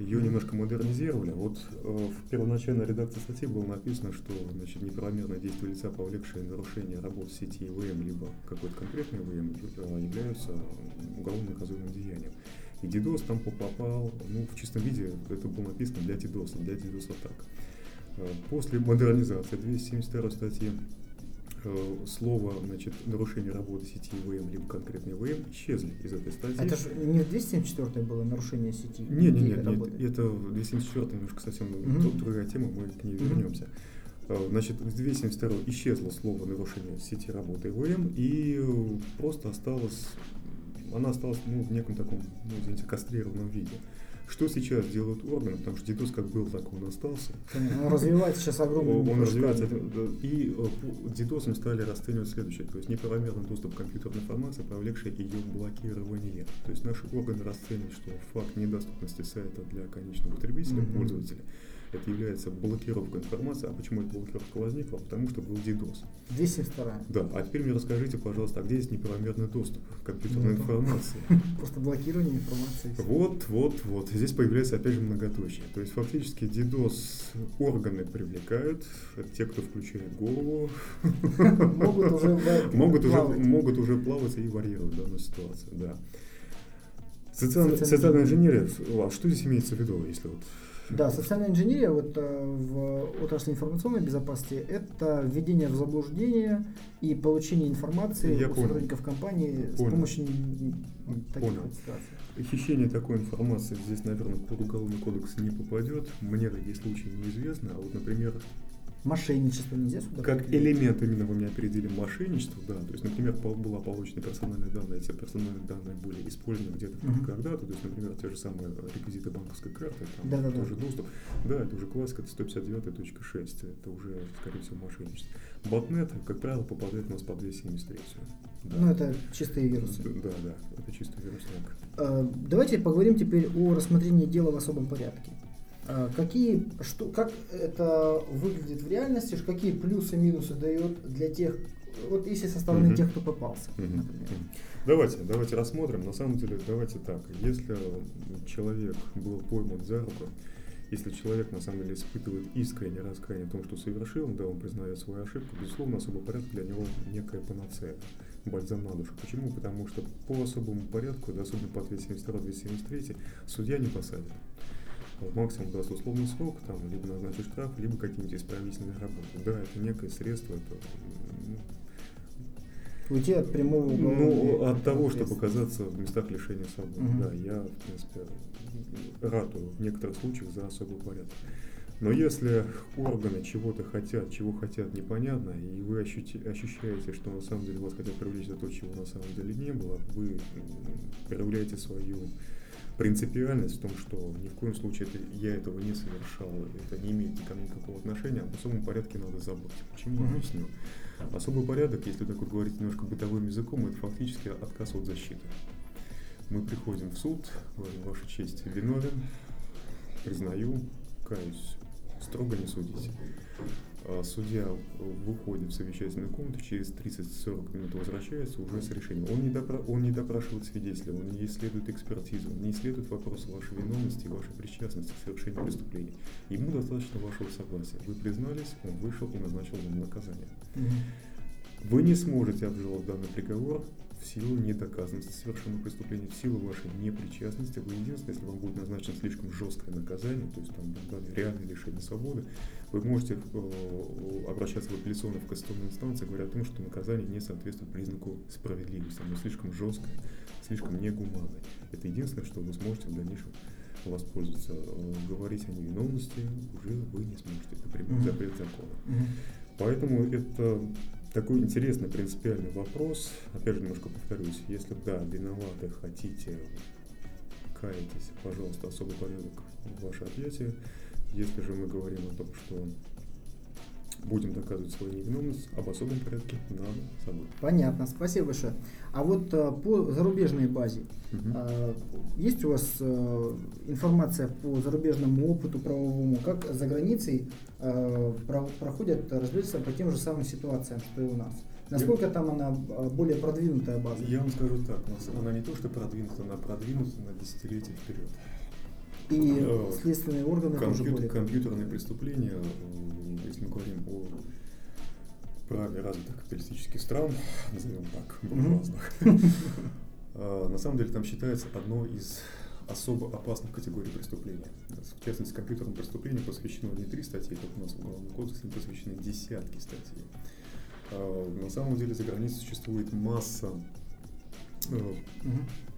[SPEAKER 2] Ее немножко модернизировали. Вот э, в первоначальной редакции статьи было написано, что значит, неправомерное действие лица, повлекшее нарушение работы сети ИВМ, либо какой-то конкретный ИВМ, э, являются уголовно наказуемым деянием. И DDoS там попал, ну, в чистом виде это было написано для DDoS, для DDoS атак. Э, после модернизации 272 статьи э, слово значит, нарушение работы сети ИВМ, либо конкретно ИВМ исчезли из этой статьи.
[SPEAKER 1] Это же не в 274 было нарушение сети?
[SPEAKER 2] Нет, нет, нет, нет, это в 274 немножко совсем угу. другая тема, мы к ней угу. вернемся. Э, значит, в 272 исчезло слово нарушение сети работы ИВМ, и просто осталось, она осталась ну, в неком таком, ну, извините, кастрированном виде. Что сейчас делают органы, потому что DDoS как был, так он остался.
[SPEAKER 1] Он развивается сейчас огромный.
[SPEAKER 2] Он развивается. И DDoS стали расценивать следующее. То есть неправомерный доступ к компьютерной информации, повлекший ее блокирование. То есть наши органы расценивают, что факт недоступности сайта для конечного потребителя, mm-hmm. Это является блокировкой информации. А почему эта блокировка возникла? Потому что был DDoS.
[SPEAKER 1] 202.
[SPEAKER 2] Да. А теперь мне расскажите, пожалуйста, а где здесь неправомерный доступ к компьютерной ну, информации?
[SPEAKER 1] Просто блокирование информации.
[SPEAKER 2] Вот, вот, вот. Здесь появляется опять же многоточие. То есть фактически DDoS органы привлекают, это те, кто включает голову.
[SPEAKER 1] Могут уже
[SPEAKER 2] могут уже, могут уже плавать и варьировать данную ситуацию, да. Социальная инженерия, а что здесь имеется в виду, если вот
[SPEAKER 1] да, социальная инженерия вот, э, в отрасли информационной безопасности – это введение в заблуждение и получение информации Я у понял. сотрудников компании понял. с помощью таких понял.
[SPEAKER 2] ситуаций. Хищение такой информации здесь, наверное, под уголовный кодекс не попадет. Мне такие случаи неизвестны. А вот, например,
[SPEAKER 1] Мошенничество нельзя сюда
[SPEAKER 2] Как элемент именно вы меня определили мошенничество, да. То есть, например, была получена персональные данные, эти персональные данные были использованы где-то uh-huh. когда-то. То есть, например, те же самые реквизиты банковской карты, там да, да, тоже да. доступ. Да, это уже классика, это 159.6, это уже, скорее всего, мошенничество. Ботнет, как правило, попадает у нас по 273.
[SPEAKER 1] Да. Ну, это чистые вирусы.
[SPEAKER 2] Да, да, это чистый вирусник.
[SPEAKER 1] А, давайте поговорим теперь о рассмотрении дела в особом порядке. А, какие, что, как это выглядит в реальности, какие плюсы и минусы дает для тех, вот если со стороны тех, кто попался, например.
[SPEAKER 2] Давайте, давайте рассмотрим. На самом деле, давайте так. Если человек был пойман за руку, если человек на самом деле испытывает искреннее раскаяние в том, что совершил, да, он признает свою ошибку, безусловно, особый порядок для него некая панацея, бальзам на душу. Почему? Потому что по особому порядку, да, особенно по 272-273, судья не посадит. Максимум даст условный срок, там, либо назначит штраф, либо какие-нибудь исправительные работы. Да, это некое средство, это
[SPEAKER 1] ну, Уйти от прямого
[SPEAKER 2] Ну, от того, чтобы оказаться в местах лишения свободы. Угу. Да, я, в принципе, ратую в некоторых случаях за особый порядок. Но если органы чего-то хотят, чего хотят непонятно, и вы ощущаете, что на самом деле вас хотят привлечь за то, чего на самом деле не было, вы проявляете свою принципиальность в том, что ни в коем случае это, я этого не совершал, это не имеет ко мне никакого отношения, об особом порядке надо забыть. Почему? Mm-hmm. Объясню. Особый порядок, если так вот говорить немножко бытовым языком, это фактически отказ от защиты. Мы приходим в суд, говорим, ваша честь, виновен, признаю, каюсь, строго не судите. А судья выходит в совещательную комнату, через 30-40 минут возвращается уже с решением. Он не, допра- он не допрашивает свидетеля, он не исследует экспертизу, он не исследует вопросы вашей виновности и вашей причастности к совершению преступления. Ему достаточно вашего согласия. Вы признались, он вышел и назначил вам наказание. Вы не сможете обжаловать данный приговор в силу недоказанности совершенного преступления, в силу вашей непричастности. Вы единственное, если вам будет назначено слишком жесткое наказание, то есть там реальное лишение свободы, вы можете э, обращаться в апелляционную в кассационную инстанцию, говоря о том, что наказание не соответствует признаку справедливости, оно слишком жесткое, слишком негуманное. Это единственное, что вы сможете в дальнейшем воспользоваться. Э, говорить о невиновности уже вы не сможете. Это прямой запрет закона. Mm-hmm. Поэтому это такой интересный принципиальный вопрос. Опять же, немножко повторюсь. Если да, виноваты, хотите, каетесь, пожалуйста, особый порядок в ваше объятие. Если же мы говорим о том, что будем доказывать свою невиновность, об особом порядке надо забыть.
[SPEAKER 1] Понятно, спасибо большое. А вот а, по зарубежной базе, угу. а, есть у вас а, информация по зарубежному опыту правовому, как за границей а, про, проходят разбирательства по тем же самым ситуациям, что и у нас? Насколько я, там она более продвинутая база?
[SPEAKER 2] Я вам скажу так, она не то что продвинута, она продвинута на десятилетия вперед.
[SPEAKER 1] И э, следственные органы
[SPEAKER 2] компьютер, тоже более... Компьютерные преступления, э, если мы говорим о праве развитых капиталистических стран, назовем так, буржуазных, mm-hmm. на самом деле там считается одно из особо опасных категорий преступления. В частности, компьютерным преступлениям посвящено не три статьи, как у нас в Уголовном кодексе, им посвящены десятки статей. А, на самом деле за границей существует масса, mm-hmm.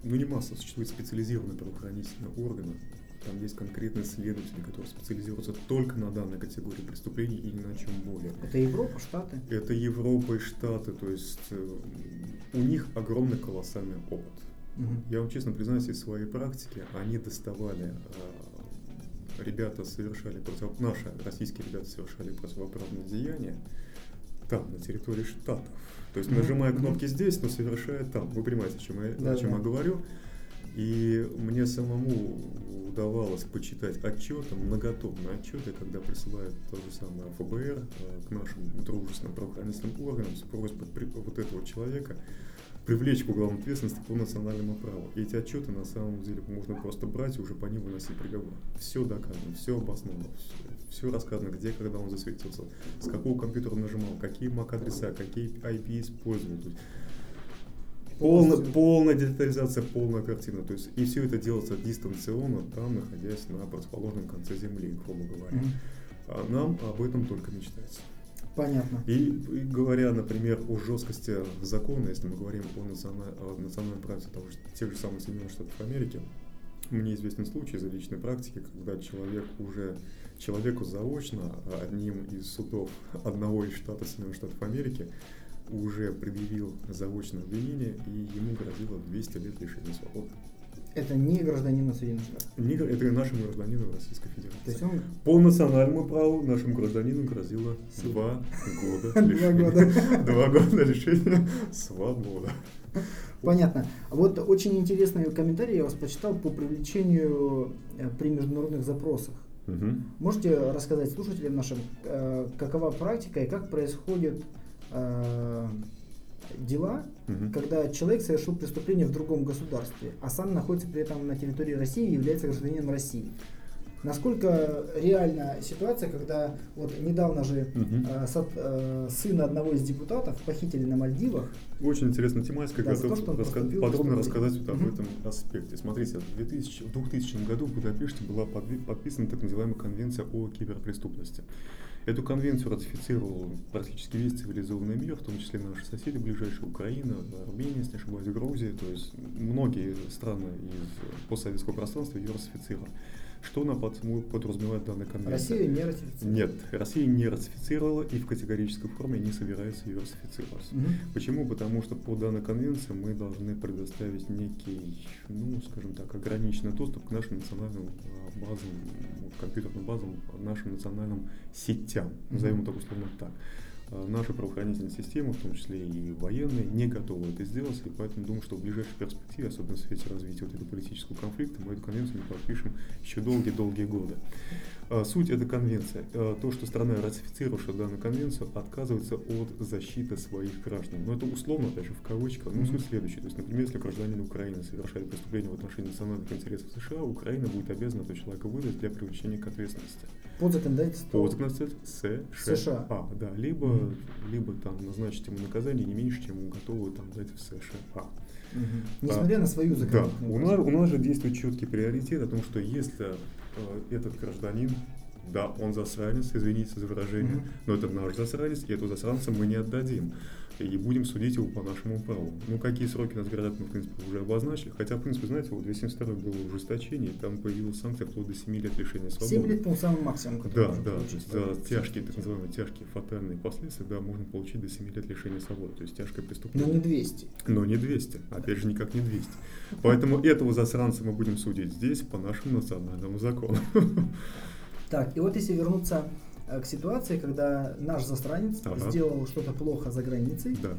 [SPEAKER 2] ну не масса, существует специализированные правоохранительные органы, там есть конкретные следователи, которые специализируются только на данной категории преступлений и ни на чем более.
[SPEAKER 1] Это Европа, Штаты?
[SPEAKER 2] Это Европа и Штаты, то есть э, у них огромный колоссальный опыт. Угу. Я вам честно признаюсь, из своей практики они доставали э, ребята совершали против... наши российские ребята совершали противоправные деяния там, на территории штатов. То есть, нажимая кнопки здесь, но совершая там. Вы понимаете, о чем я, да, о чем да. я говорю. И мне самому удавалось почитать отчеты, многотомные отчеты, когда присылают то же самое ФБР э, к нашим дружественным правоохранительным органам с просьбой вот этого человека привлечь к уголовной ответственности по национальному праву. И эти отчеты на самом деле можно просто брать и уже по ним выносить приговор. Все доказано, все обосновано, все, все рассказано, где, когда он засветился, с какого компьютера нажимал, какие MAC-адреса, какие IP использовал. То есть Полная, полная детализация, полная картина. То есть, и все это делается дистанционно, там, находясь на противоположном конце Земли, грубо говоря. Mm-hmm. А нам об этом только мечтается.
[SPEAKER 1] Понятно.
[SPEAKER 2] И, и говоря, например, о жесткости закона, если мы говорим о, националь, о национальном праве того, же, тех же самых Соединенных Штатов Америки, мне известен случай из личной практики, когда человек уже человеку заочно одним из судов одного из штатов Соединенных Штатов Америки уже предъявил заочное обвинение, и ему грозило 200 лет лишения свободы.
[SPEAKER 1] Это не гражданину Соединенных Штатов? Не,
[SPEAKER 2] это нашему гражданину Российской Федерации.
[SPEAKER 1] То есть он...
[SPEAKER 2] По национальному праву нашему гражданину грозило два года лишения. Два года лишения свободы.
[SPEAKER 1] Понятно. Вот очень интересный комментарий я вас почитал по привлечению э, при международных запросах. Угу. Можете рассказать слушателям нашим, э, какова практика и как происходит э, дела, угу. когда человек совершил преступление в другом государстве, а сам находится при этом на территории России и является гражданином России. Насколько реальна ситуация, когда вот недавно же
[SPEAKER 2] Мгм.
[SPEAKER 1] э, со- э, сына одного из депутатов похитили на Мальдивах.
[SPEAKER 2] Очень интересная тематика,
[SPEAKER 1] Да,
[SPEAKER 2] готов
[SPEAKER 1] то,
[SPEAKER 2] раска- подробно рассказать вот об
[SPEAKER 1] Мгм.
[SPEAKER 2] этом аспекте. Смотрите, в 2000, в 2000 году в Будапеште была подписана так называемая конвенция о киберпреступности. Эту конвенцию ратифицировал практически весь цивилизованный мир, в том числе наши соседи ближайшие, Украина, Армения, если не ошибаюсь, Грузия, то есть многие страны из постсоветского пространства ее ратифицировали. Что она под- подразумевает данная конвенция?
[SPEAKER 1] Россия не ратифицировала.
[SPEAKER 2] Нет, Россия не ратифицировала и в категорической форме не собирается ее ратифицировать.
[SPEAKER 1] Мгм.
[SPEAKER 2] Почему? Потому что по данной конвенции мы должны предоставить некий, ну, скажем так, ограниченный доступ к нашим национальным а, базам, компьютерным базам, нашим национальным сетям, назовем это условно так. А, Наши правоохранительные системы, в том числе и военные, не готовы это сделать, и поэтому думаю, что в ближайшей перспективе, особенно в свете развития вот этого политического конфликта, мы эту конвенцию не подпишем еще долгие-долгие годы. А, Суть этой конвенции. а, То, что страна, ратифицировавшая данную конвенцию, отказывается от защиты своих граждан. Но это условно, опять же, в кавычках. Но
[SPEAKER 1] Мгм.
[SPEAKER 2] суть следующая. То есть, например, если гражданин Украины совершает преступление в отношении национальных интересов США, Украина будет обязана этого человека выдать для привлечения к ответственности.
[SPEAKER 1] Под законодательством.
[SPEAKER 2] По законодательству США.
[SPEAKER 1] США.
[SPEAKER 2] А, да, либо,
[SPEAKER 1] Мгм.
[SPEAKER 2] либо там назначить ему наказание не меньше, чем ему готовы там дать в США.
[SPEAKER 1] Мгм. Несмотря на свою
[SPEAKER 2] Да,
[SPEAKER 1] законодательную
[SPEAKER 2] у
[SPEAKER 1] базу.
[SPEAKER 2] нас, у нас же действует четкий приоритет о том, что если этот гражданин, да, он засранец, извините за выражение,
[SPEAKER 1] Мгм.
[SPEAKER 2] но это наш засранец, и эту засранца мы не отдадим. И будем судить его по нашему праву. Ну, какие сроки нас грозят, мы, в принципе, уже обозначили. Хотя, в принципе, знаете, вот 272 было ужесточение, там появилась санкция вплоть до 7 лет лишения свободы.
[SPEAKER 1] 7 лет, по-моему, самый максимум, который
[SPEAKER 2] Да, да,
[SPEAKER 1] получить.
[SPEAKER 2] за тяжкие, так называемые тяжкие фатальные последствия, да, можно получить до 7 лет лишения свободы, то есть тяжкое
[SPEAKER 1] Но
[SPEAKER 2] преступление.
[SPEAKER 1] не 200.
[SPEAKER 2] Но не 200. Опять же, никак не 200. Поэтому этого засранца мы будем судить здесь по нашему национальному закону.
[SPEAKER 1] Так, и вот если вернуться к ситуации, когда наш засранец
[SPEAKER 2] Ага.
[SPEAKER 1] сделал что-то плохо за границей,
[SPEAKER 2] Да.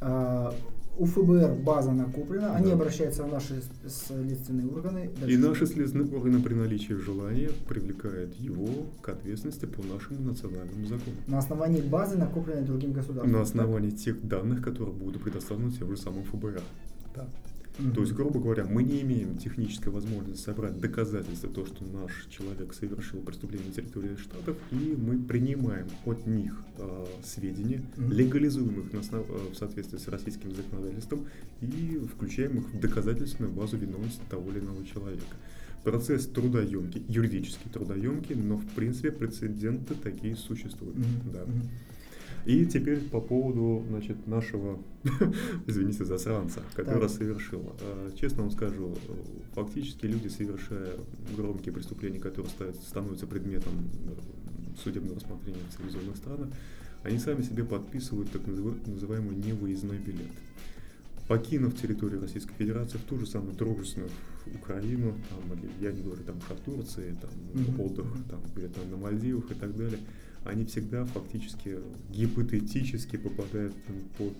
[SPEAKER 1] а, у ФБР база накоплена, они
[SPEAKER 2] Да.
[SPEAKER 1] обращаются в наши следственные органы.
[SPEAKER 2] И
[SPEAKER 1] Дальше
[SPEAKER 2] наши
[SPEAKER 1] что?
[SPEAKER 2] следственные органы при наличии желания привлекают его к ответственности по нашему национальному закону.
[SPEAKER 1] На основании базы, накопленной другим государством.
[SPEAKER 2] На основании тех данных, которые будут предоставлены тем же самым ФБР. Да.
[SPEAKER 1] Мгм.
[SPEAKER 2] То есть, грубо говоря, мы не имеем технической возможности собрать доказательства того, что наш человек совершил преступление на территории Штатов, и мы принимаем от них э, сведения,
[SPEAKER 1] Мгм.
[SPEAKER 2] легализуем их на основ- в соответствии с российским законодательством и включаем их в доказательственную базу виновности того или иного человека. Процесс трудоемкий, юридически трудоемкий, но в принципе прецеденты такие существуют.
[SPEAKER 1] Мгм.
[SPEAKER 2] Да.
[SPEAKER 1] Мгм.
[SPEAKER 2] И теперь по поводу значит, нашего, извините, засранца, который
[SPEAKER 1] Так.
[SPEAKER 2] совершил. Э, Честно вам скажу, фактически люди, совершая громкие преступления, которые ста- становятся предметом судебного рассмотрения в цивилизованных странах, они сами себе подписывают так называ- называемый невыездной билет. Покинув территорию Российской Федерации, в ту же самую дружественную Украину, там, или, я не говорю там о Турции, там,
[SPEAKER 1] Мгм.
[SPEAKER 2] отдых там, где-то на Мальдивах и так далее, они всегда фактически гипотетически попадают там, под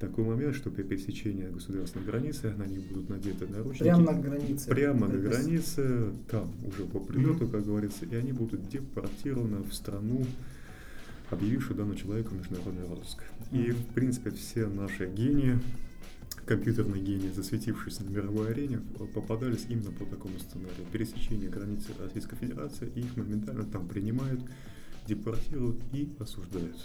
[SPEAKER 2] такой момент, что при пересечении государственной границы на них будут надеты наручники.
[SPEAKER 1] Прямо на границе.
[SPEAKER 2] Прямо на границе, там уже по прилету,
[SPEAKER 1] Мгм.
[SPEAKER 2] как говорится, и они будут депортированы в страну, объявившую данного человека международный розыск. И,
[SPEAKER 1] Мгм.
[SPEAKER 2] в принципе, все наши гении, компьютерные гении, засветившиеся на мировой арене, попадались именно по такому сценарию. Пересечение границы Российской Федерации, и их моментально там принимают, депортируют и осуждают.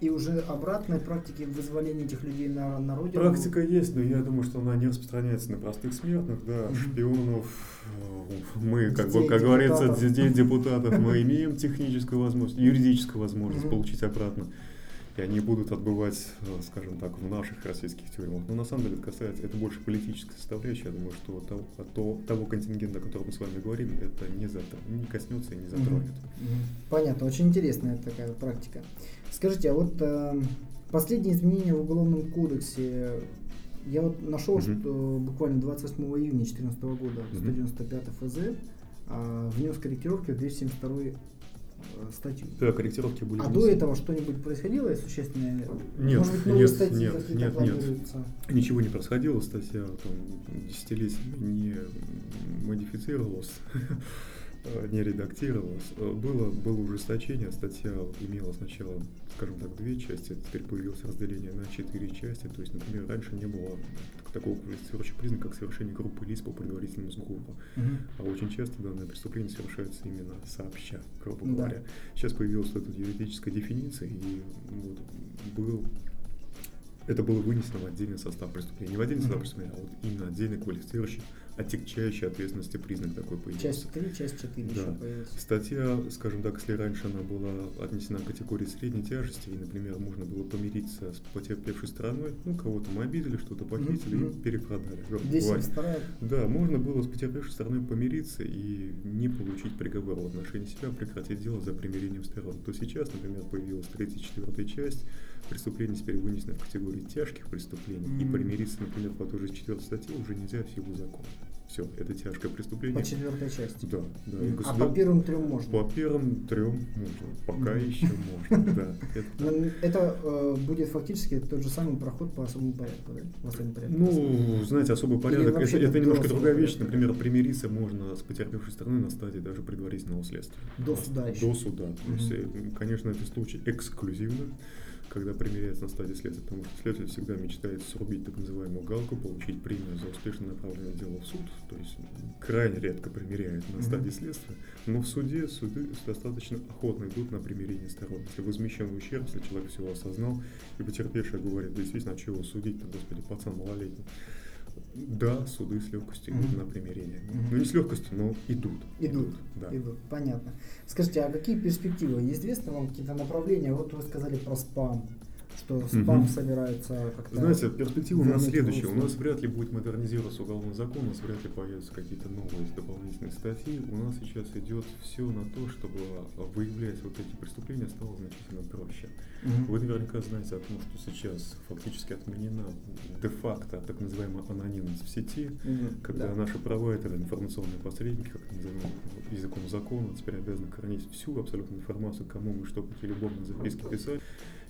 [SPEAKER 1] И уже обратной практики вызволения этих людей на, на родину.
[SPEAKER 2] Практика есть, но я думаю, что она не распространяется на простых смертных, да, шпионов. э, Мы, как, бы,
[SPEAKER 1] Детей
[SPEAKER 2] как говорится, детей депутатов, мы имеем техническую возможность, юридическую возможность получить обратно. И они будут отбывать, э, скажем так, в наших российских тюрьмах. Но на самом деле это касается, это больше политической составляющей. Я думаю, что того, то- того контингента, о котором мы с вами говорим, это не, затр- не коснется и не затронет.
[SPEAKER 1] Понятно, очень интересная такая практика. Скажите, а вот э, последние изменения в Уголовном кодексе, я вот нашел,
[SPEAKER 2] Мгм.
[SPEAKER 1] что буквально 28 июня 2014 года
[SPEAKER 2] Мгм.
[SPEAKER 1] 195 ФЗ а, внес корректировки в 272 э, статью.
[SPEAKER 2] Да, корректировки были
[SPEAKER 1] А
[SPEAKER 2] внесены.
[SPEAKER 1] до этого что-нибудь происходило существенное?
[SPEAKER 2] Нет,
[SPEAKER 1] Может быть,
[SPEAKER 2] нет,
[SPEAKER 1] статьи
[SPEAKER 2] нет, нет, нет. Ничего не происходило, статья там, десятилетиями не модифицировалась. э, не редактировалось. Э, было, было ужесточение, статья имела сначала, скажем так, две части, теперь появилось разделение на четыре части. То есть, например, раньше не было такого квалифицирующего признака, как совершение группы лиц по предварительному сговору. Угу. А очень часто данное преступление совершается именно сообща, грубо да. говоря. Сейчас появилась эта юридическая дефиниция, и вот был это было вынесено в отдельный состав преступления. Не в отдельный состав преступления, а вот именно отдельный квалифицирующий отягчающей ответственности признак такой появился.
[SPEAKER 1] Часть 3, часть 4 да. еще появилась.
[SPEAKER 2] Статья, скажем так, если раньше она была отнесена к категории средней тяжести, и, например, можно было помириться с потерпевшей стороной, ну, кого-то мы обидели, что-то похитили mm-hmm. и перепродали.
[SPEAKER 1] Здесь.
[SPEAKER 2] Да, можно было с потерпевшей стороной помириться и не получить приговор в отношении себя, прекратить дело за примирением сторон. То сейчас, например, появилась третья, четвертая часть, преступления теперь вынесены в категорию тяжких преступлений, mm-hmm. и примириться, например, по той же четвертой статье уже нельзя в силу закона. Все, это тяжкое преступление.
[SPEAKER 1] По четвертой части.
[SPEAKER 2] Да, да.
[SPEAKER 1] Mm. А по первым трем можно?
[SPEAKER 2] По первым трем можно. Пока mm. еще можно, да.
[SPEAKER 1] Это, это э, будет фактически тот же самый проход по особому порядку, да?
[SPEAKER 2] Ну, знаете, особый порядок, это, немножко другая вещь. Например, примириться можно с потерпевшей стороной на стадии даже предварительного следствия.
[SPEAKER 1] До суда еще.
[SPEAKER 2] До суда. То есть, э, конечно, это случай эксклюзивный когда примеряется на стадии следствия, потому что следователь всегда мечтает срубить так называемую галку, получить премию за успешно направленное дело в суд, то есть крайне редко примеряет на стадии следствия, но в суде суды достаточно охотно идут на примирение сторон. Если возмещен ущерб, если человек все осознал, и потерпевший говорит, действительно, а чего его судить-то, господи, пацан малолетний. Да, суды с легкостью идут mm-hmm. на примирение. Mm-hmm. Ну не с легкостью, но идут.
[SPEAKER 1] Идут. Да. Идут. Понятно. Скажите, а какие перспективы? Известны вам какие-то направления? Вот вы сказали про спам что спам угу. собирается как-то...
[SPEAKER 2] Знаете, перспектива у нас следующая. У нас вряд ли будет модернизироваться уголовный закон, у нас вряд ли появятся какие-то новые дополнительные статьи. У нас сейчас идет все на то, чтобы выявлять вот эти преступления стало значительно проще. Угу. Вы наверняка знаете о том, что сейчас фактически отменена де-факто так называемая анонимность в сети, угу. когда да. наши провайдеры, информационные посредники, как называем языком закона, теперь обязаны хранить всю абсолютную информацию, кому мы что, какие любовные записки писать.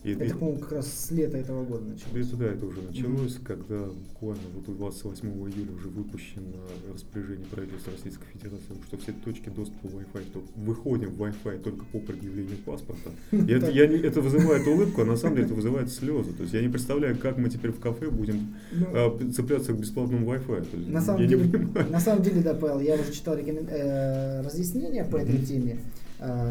[SPEAKER 1] И это, это по-моему, как раз с лета этого года началось.
[SPEAKER 2] Это, да, это уже началось, mm-hmm. когда буквально вот 28 июля уже выпущено распоряжение правительства Российской Федерации, что все точки доступа Wi-Fi, то выходим в Wi-Fi только по предъявлению паспорта. И это, я, это вызывает улыбку, а на самом деле это вызывает слезы. То есть я не представляю, как мы теперь в кафе будем ну, а, цепляться к бесплатному Wi-Fi.
[SPEAKER 1] На самом, деле, на самом деле, да, Павел, я уже читал э, разъяснения по этой теме.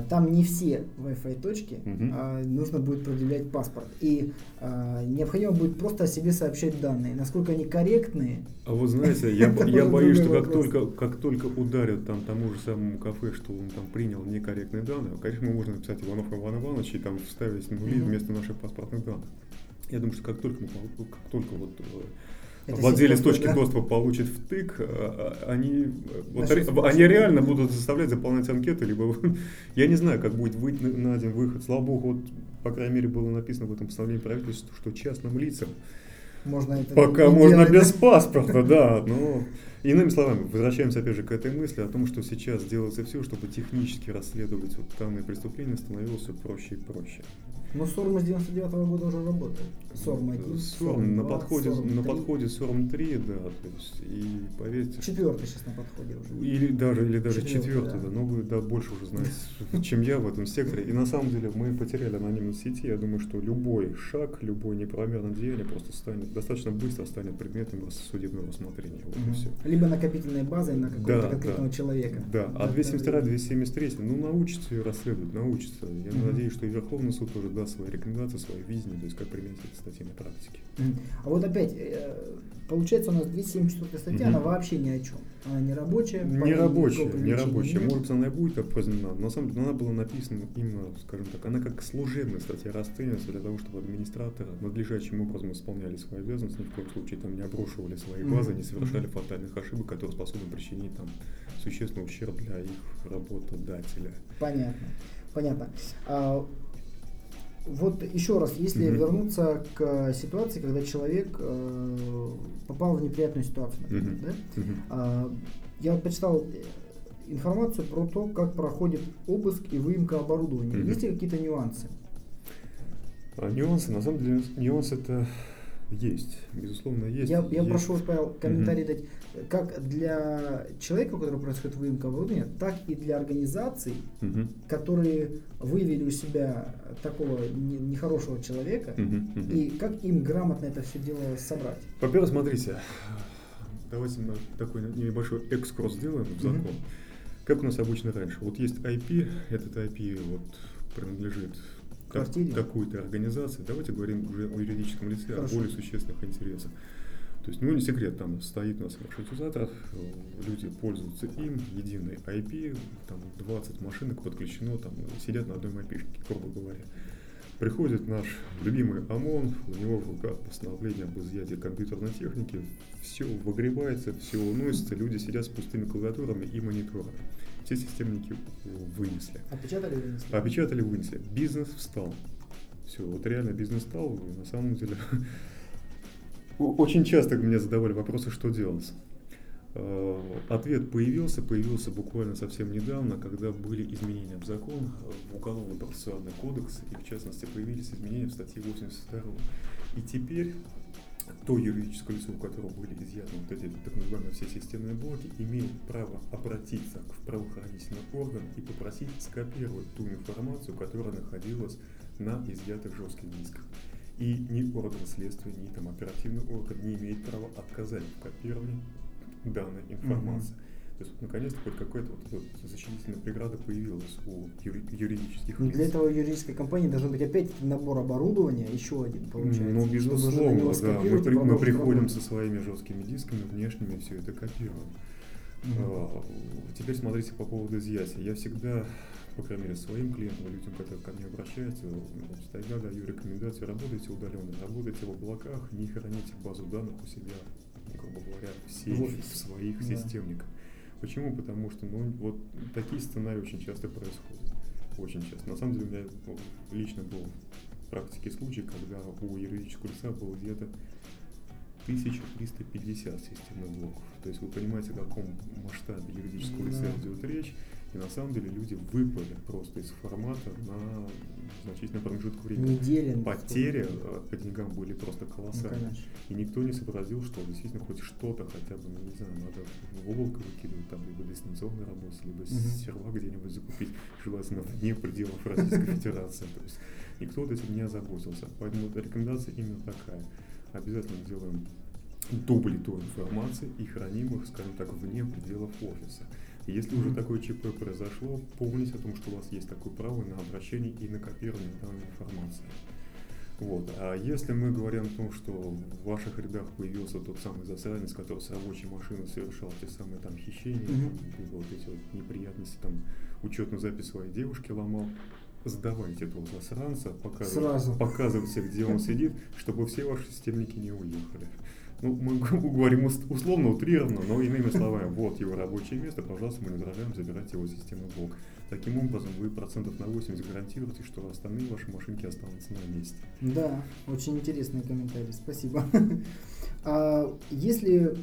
[SPEAKER 1] Там не все Wi-Fi точки, угу. нужно будет предъявлять паспорт. И а, необходимо будет просто о себе сообщать данные. Насколько они корректные.
[SPEAKER 2] А вот знаете, я, я боюсь, что как только, как только ударят там тому же самому кафе, что он там принял некорректные данные, конечно, мы можем написать Иванов Иван Иванович и там вставить нули угу. вместо наших паспортных данных. Я думаю, что как только, мы, как только вот э, это владелец точки да? доступа получит втык, а, а, они, вот, они реально будут заставлять заполнять анкеты, либо я не знаю, как будет выйти на один выход. Слава богу, вот, по крайней мере, было написано в этом постановлении правительства, что частным лицам
[SPEAKER 1] можно это
[SPEAKER 2] пока можно делать, без паспорта, да, но иными словами, возвращаемся опять же к этой мысли о том, что сейчас делается все, чтобы технически расследовать вот данные преступления становилось все проще и проще.
[SPEAKER 1] Но СОРМ с 99 -го года уже работает. СОРМ 1,
[SPEAKER 2] СОРМ, на подходе, СОРМ на подходе СОРМ 3, да, то есть, и поверьте...
[SPEAKER 1] Четвертый сейчас на подходе уже.
[SPEAKER 2] Или даже, или даже четвертый, да. да, но вы да, больше уже знаете, чем я в этом секторе. И на самом деле мы потеряли анонимность сети, я думаю, что любой шаг, любое неправомерное деяние просто станет, достаточно быстро станет предметом судебного рассмотрения. Вот угу. все.
[SPEAKER 1] Либо накопительной базой на какого-то да, конкретного
[SPEAKER 2] да,
[SPEAKER 1] человека.
[SPEAKER 2] Да, а 272, 273, ну научится ее расследовать, научится. Я угу. надеюсь, что и Верховный суд тоже даст свои рекомендации, свои видения, то есть как применить эти статьи на практике.
[SPEAKER 1] А вот опять, э, получается у нас 274 статья, угу. она вообще ни о чем. Она не рабочая.
[SPEAKER 2] Не рабочая, не рабочая. Может быть, она и будет опознана. Но на самом деле она была написана именно, скажем так, она как служебная статья расценивается для того, чтобы администраторы надлежащим образом исполняли свои обязанности, ни в коем случае там не обрушивали свои базы, не совершали фатальных ошибок, которые способны причинить там существенный ущерб для их работодателя.
[SPEAKER 1] Понятно. Понятно. А, вот еще раз, если mm-hmm. вернуться к ситуации, когда человек э, попал в неприятную ситуацию, например, mm-hmm. да? Mm-hmm. Э, я почитал информацию про то, как проходит обыск и выемка оборудования. Mm-hmm. Есть ли какие-то нюансы?
[SPEAKER 2] А, нюансы, на самом деле, нюанс это Есть, безусловно, есть.
[SPEAKER 1] Я, я
[SPEAKER 2] есть.
[SPEAKER 1] прошу вас, Павел, комментарий дать, как для человека, у которого происходит выемка оборудования, так и для организаций,
[SPEAKER 2] Мгм.
[SPEAKER 1] которые выявили у себя такого не- нехорошего человека,
[SPEAKER 2] Мгм, мгм.
[SPEAKER 1] и как им грамотно это все дело собрать.
[SPEAKER 2] Во-первых, смотрите, давайте мы такой небольшой экскурс сделаем в закон.
[SPEAKER 1] Мгм.
[SPEAKER 2] Как у нас обычно раньше. Вот есть IP, этот IP вот принадлежит так- такой-то организации. Давайте говорим уже о юридическом лице,
[SPEAKER 1] Хорошо.
[SPEAKER 2] о более существенных интересах. То есть, ну не секрет, там стоит у нас маршрутизатор, люди пользуются им, единый IP, там 20 машинок подключено, там сидят на одной IP, грубо говоря. Приходит наш любимый ОМОН, у него в руках постановление об изъятии компьютерной техники, все выгребается, все уносится, люди сидят с пустыми клавиатурами и мониторами. Все системники вынесли.
[SPEAKER 1] Опечатали не
[SPEAKER 2] Опечатали, вынесли. Бизнес встал. Все, вот реально бизнес встал, на самом деле очень часто мне задавали вопросы, что делать. Э, Ответ появился, появился буквально совсем недавно, когда были изменения в закон, в Уголовно-процессуальный кодекс, и в частности появились изменения в статье 82. И теперь то юридическое лицо, у которого были изъяты вот эти так называемые все системные блоки, имеет право обратиться в правоохранительный орган и попросить скопировать ту информацию, которая находилась на изъятых жестких дисках. И ни орган следствия, ни там оперативный орган не имеет права отказать в копировании данной информации. То есть, вот, наконец-то, хоть какая-то вот, защитительная преграда появилась у юри- юридических
[SPEAKER 1] Ну,
[SPEAKER 2] лиц.
[SPEAKER 1] Для этого юридической компании должен быть опять набор оборудования, еще один получается.
[SPEAKER 2] Ну,
[SPEAKER 1] уже на
[SPEAKER 2] безусловно, да. Мы, при- мы приходим со своими жесткими дисками внешними, все это копируем.
[SPEAKER 1] Мгм.
[SPEAKER 2] А, Теперь смотрите по поводу изъятия. Я всегда, по крайней мере, своим клиентам, людям, которые ко мне обращаются, значит, всегда даю рекомендацию, работайте удаленно, работайте в облаках, не храните базу данных у себя, грубо говоря, в сейфе, в своих
[SPEAKER 1] Да.
[SPEAKER 2] системниках. Почему? Потому что, ну, вот такие сценарии очень часто происходят. Очень часто. На самом деле, у меня ну, лично был в практике случай, когда у юридического лица было где-то 1350 системных блоков. То есть вы понимаете, о каком масштабе юридического лица идет речь. И на самом деле люди выпали просто из формата на значительный промежуток времени.
[SPEAKER 1] Недели.
[SPEAKER 2] Потери э, по деньгам были просто
[SPEAKER 1] Ну,
[SPEAKER 2] колоссальные.
[SPEAKER 1] конечно.
[SPEAKER 2] И никто не сообразил, что действительно хоть что-то хотя бы, ну, не знаю, надо в облако выкидывать, там, либо дистанционно работать, либо
[SPEAKER 1] Мгм.
[SPEAKER 2] сервак где-нибудь закупить, желательно вне пределов Российской Федерации. То есть никто вот этим не озаботился. Поэтому рекомендация именно такая. Обязательно делаем дубли той информации и храним их, скажем так, вне пределов офиса. Если уже такое ЧП произошло, помните о том, что у вас есть такое право на обращение и на копирование данной информации. Вот. А если мы говорим о том, что в ваших рядах появился тот самый засранец, который с рабочей машины совершал те самые там хищения, там, либо вот эти вот неприятности, там, учетную запись своей девушки ломал, сдавайте этого засранца, показывайте,
[SPEAKER 1] Сразу.
[SPEAKER 2] показывайте, где он сидит, чтобы все ваши системники не уехали. Ну, мы говорим ус- условно, утрированно, но иными словами, вот его рабочее место, пожалуйста, мы не возражаем, забирайте его системный блок. Таким образом, вы процентов на 80 гарантируете, что остальные ваши машинки останутся на месте.
[SPEAKER 1] Да, очень интересный комментарий, спасибо. А если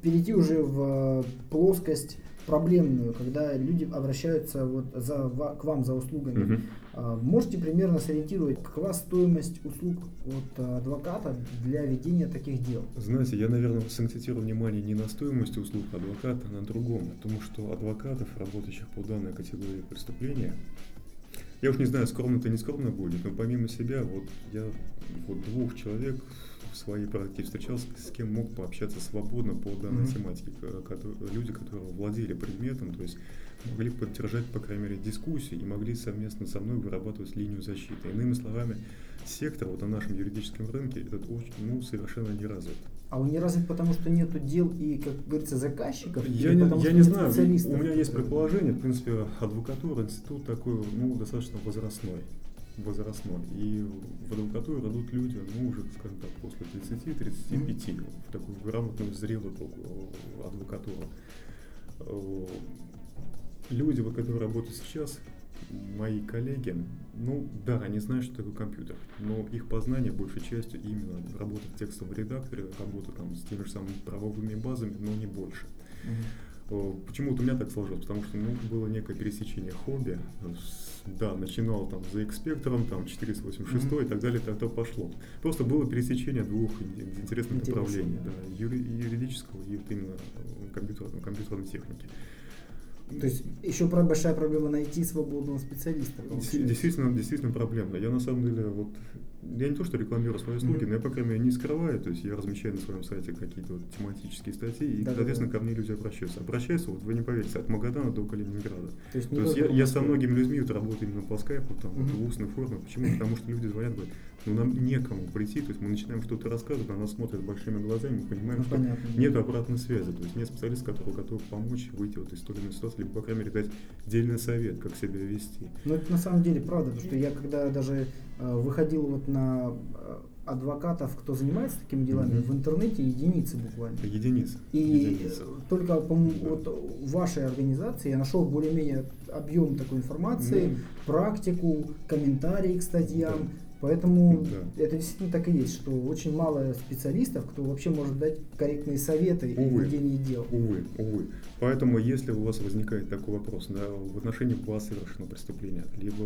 [SPEAKER 1] перейти уже в плоскость проблемную, когда люди обращаются вот за, ва- к вам за услугами, а, можете примерно сориентировать, какова стоимость услуг от адвоката для ведения таких дел?
[SPEAKER 2] Знаете, я, наверное, сакцентирую внимание не на стоимости услуг адвоката, а на другом. На том, что адвокатов, работающих по данной категории преступления, я уж не знаю, скромно это не скромно будет, но помимо себя, вот я вот двух человек в своей практике встречался, с кем мог пообщаться свободно по данной
[SPEAKER 1] Мгм.
[SPEAKER 2] тематике. к- кото- Люди, которые владели предметом, то есть могли поддержать, по крайней мере, дискуссии и могли совместно со мной вырабатывать линию защиты. Иными словами, сектор вот на нашем юридическом рынке этот очень, ну, совершенно не развит.
[SPEAKER 1] А он не развит потому, что нету дел и, как говорится, заказчиков?
[SPEAKER 2] Я не,
[SPEAKER 1] потому,
[SPEAKER 2] я не знаю, у меня есть
[SPEAKER 1] которые-
[SPEAKER 2] предположение, в принципе, адвокатура, институт такой, ну, достаточно возрастной. Возрастной. И в адвокатуру идут люди, ну, уже, скажем так, после 30-35, в такую грамотную, зрелую э, адвокатуру. Э, Люди, вот, которые работают сейчас, мои коллеги, ну да, они знают, что такое компьютер, но их познание большей частью именно работа в текстовом редакторе, работа там с теми же самыми правовыми базами, но не больше.
[SPEAKER 1] Мгм.
[SPEAKER 2] Почему-то у меня так сложилось, потому что ну, было некое пересечение хобби. Да, начинал там за экспектором, там 486 mm-hmm. и так далее, так то пошло. Просто было пересечение двух интересных Интересно, направлений, да. да, юридического и вот именно компьютерной, компьютерной техники.
[SPEAKER 1] То есть еще большая проблема найти свободного специалиста.
[SPEAKER 2] Действительно, действительно проблемно. Я на самом деле вот я не то, что рекламирую свои услуги, mm-hmm. но я, по крайней мере, не скрываю, то есть я размещаю на своем сайте какие-то вот тематические статьи, и, да, соответственно, да, да. ко мне люди обращаются. Обращаются, вот вы не поверите, от Магадана до Калининграда. То есть, то есть я, я со многими людьми вот работаю именно по скайпу, там, mm-hmm. вот, в устной форме. Почему? Потому что люди звонят, говорят, ну нам некому прийти, то есть мы начинаем что-то рассказывать, на нас смотрят большими глазами, мы понимаем, ну, что понятно, нет обратной связи, то есть нет специалиста, который готов помочь выйти вот из той или иной ситуации, либо, по крайней мере, дать дельный совет, как себя вести.
[SPEAKER 1] Ну, это на самом деле правда, потому что я когда даже выходил вот на э, адвокатов, кто занимается такими делами, mm-hmm. в интернете единицы буквально.
[SPEAKER 2] Единицы.
[SPEAKER 1] И
[SPEAKER 2] единицы.
[SPEAKER 1] только по да. вот в вашей организации я нашел более-менее объем такой информации, mm-hmm. практику, комментарии к статьям. Да. Поэтому да. это действительно так и есть, что очень мало специалистов, кто вообще может дать корректные советы увы, и ведение дел.
[SPEAKER 2] Увы, увы. Поэтому, если у вас возникает такой вопрос, да, в отношении вас совершено преступление, либо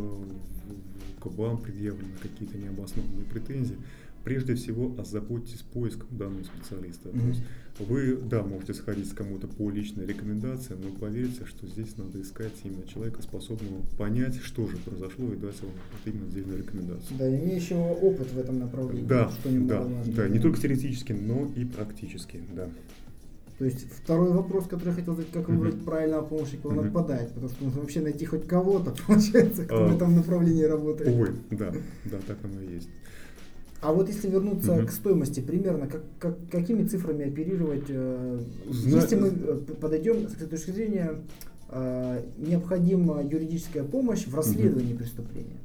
[SPEAKER 2] к вам предъявлены какие-то необоснованные претензии, прежде всего озаботьтесь поиском данного специалиста. Mm-hmm. То есть вы, да, можете сходить с кому-то по личной рекомендации, но поверьте, что здесь надо искать именно человека, способного понять, что же произошло, и дать вам вот именно отдельную рекомендацию.
[SPEAKER 1] Да, имеющего опыт в этом направлении.
[SPEAKER 2] Да, что да, да, не только теоретически, но и практически, да.
[SPEAKER 1] То есть второй вопрос, который я хотел задать, как выбрать uh-huh. правильного помощника, он uh-huh. отпадает, потому что нужно вообще найти хоть кого-то, получается, кто uh, в этом направлении работает.
[SPEAKER 2] Увы, да, да, так оно и есть.
[SPEAKER 1] А вот если вернуться угу. к стоимости, примерно как, как, какими цифрами оперировать, э, Зна... если мы э, подойдем с точки зрения, э, необходима юридическая помощь в расследовании угу. преступления?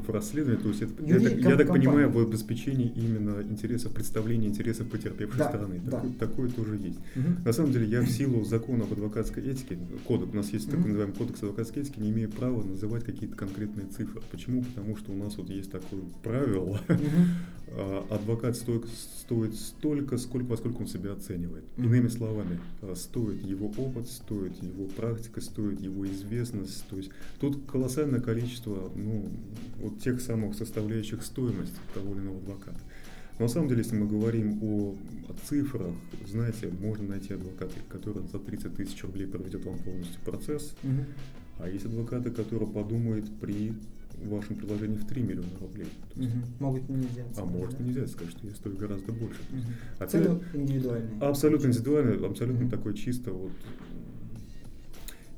[SPEAKER 2] В расследовании, то есть это, Юри... я, так, я так понимаю, в обеспечении именно интересов, представления интересов потерпевшей да, стороны. Да. Такое, такое тоже есть. Угу. На самом деле я в силу закона об адвокатской этике, кодек, у нас есть угу. так называемый кодекс адвокатской этики, не имею права называть какие-то конкретные цифры. Почему? Потому что у нас вот есть такое правило, угу. Адвокат стоит, стоит столько, сколько, во сколько он себя оценивает. Угу. Иными словами, а, стоит его опыт, стоит его практика, стоит его известность. То есть тут колоссальное количество ну, вот тех самых составляющих стоимости того или иного адвоката. Но на самом деле, если мы говорим о, о цифрах, знаете, можно найти адвоката, который за 30 тысяч рублей проведет вам полностью процесс, угу. а есть адвокаты, которые подумают при вашем предложении в 3 миллиона рублей.
[SPEAKER 1] Угу. Могут не взять.
[SPEAKER 2] А может и нельзя сказать, что я стою гораздо больше.
[SPEAKER 1] Угу. А Цены индивидуальные.
[SPEAKER 2] Абсолютно индивидуальный, абсолютно угу. такой чисто вот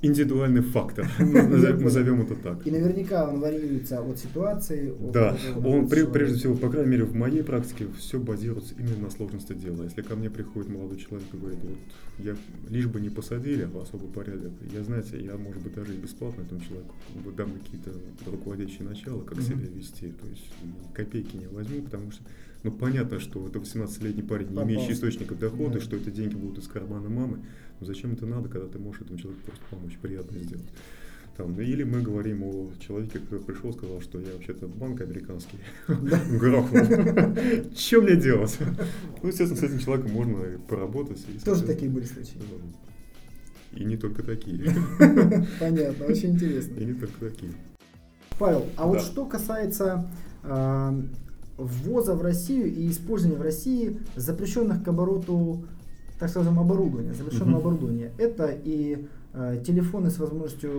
[SPEAKER 2] индивидуальный фактор, назовем это так.
[SPEAKER 1] И наверняка он варьируется от ситуации.
[SPEAKER 2] Да, он прежде всего, по крайней мере, в моей практике все базируется именно на сложности дела. Если ко мне приходит молодой человек и говорит, вот я лишь бы не посадили в особый порядок, я, знаете, я, может быть, даже и бесплатно этому человеку дам какие-то руководящие начала, как себя вести, то есть копейки не возьму, потому что ну, понятно, что это 18-летний парень, не имеющий источников дохода, да. что это деньги будут из кармана мамы. Зачем это надо, когда ты можешь этому человеку просто помочь, приятно сделать? Там, или мы говорим о человеке, который пришел, сказал, что я вообще-то банк американский грохнул. Что мне делать? Ну, естественно, с этим человеком можно поработать.
[SPEAKER 1] Тоже такие были случаи.
[SPEAKER 2] И не только такие.
[SPEAKER 1] Понятно, очень интересно.
[SPEAKER 2] И не только такие.
[SPEAKER 1] Павел, а вот что касается а, ввоза в Россию и использования в России запрещенных к обороту так скажем, оборудования, завершенного uh-huh. оборудования. Это и э, телефоны с возможностью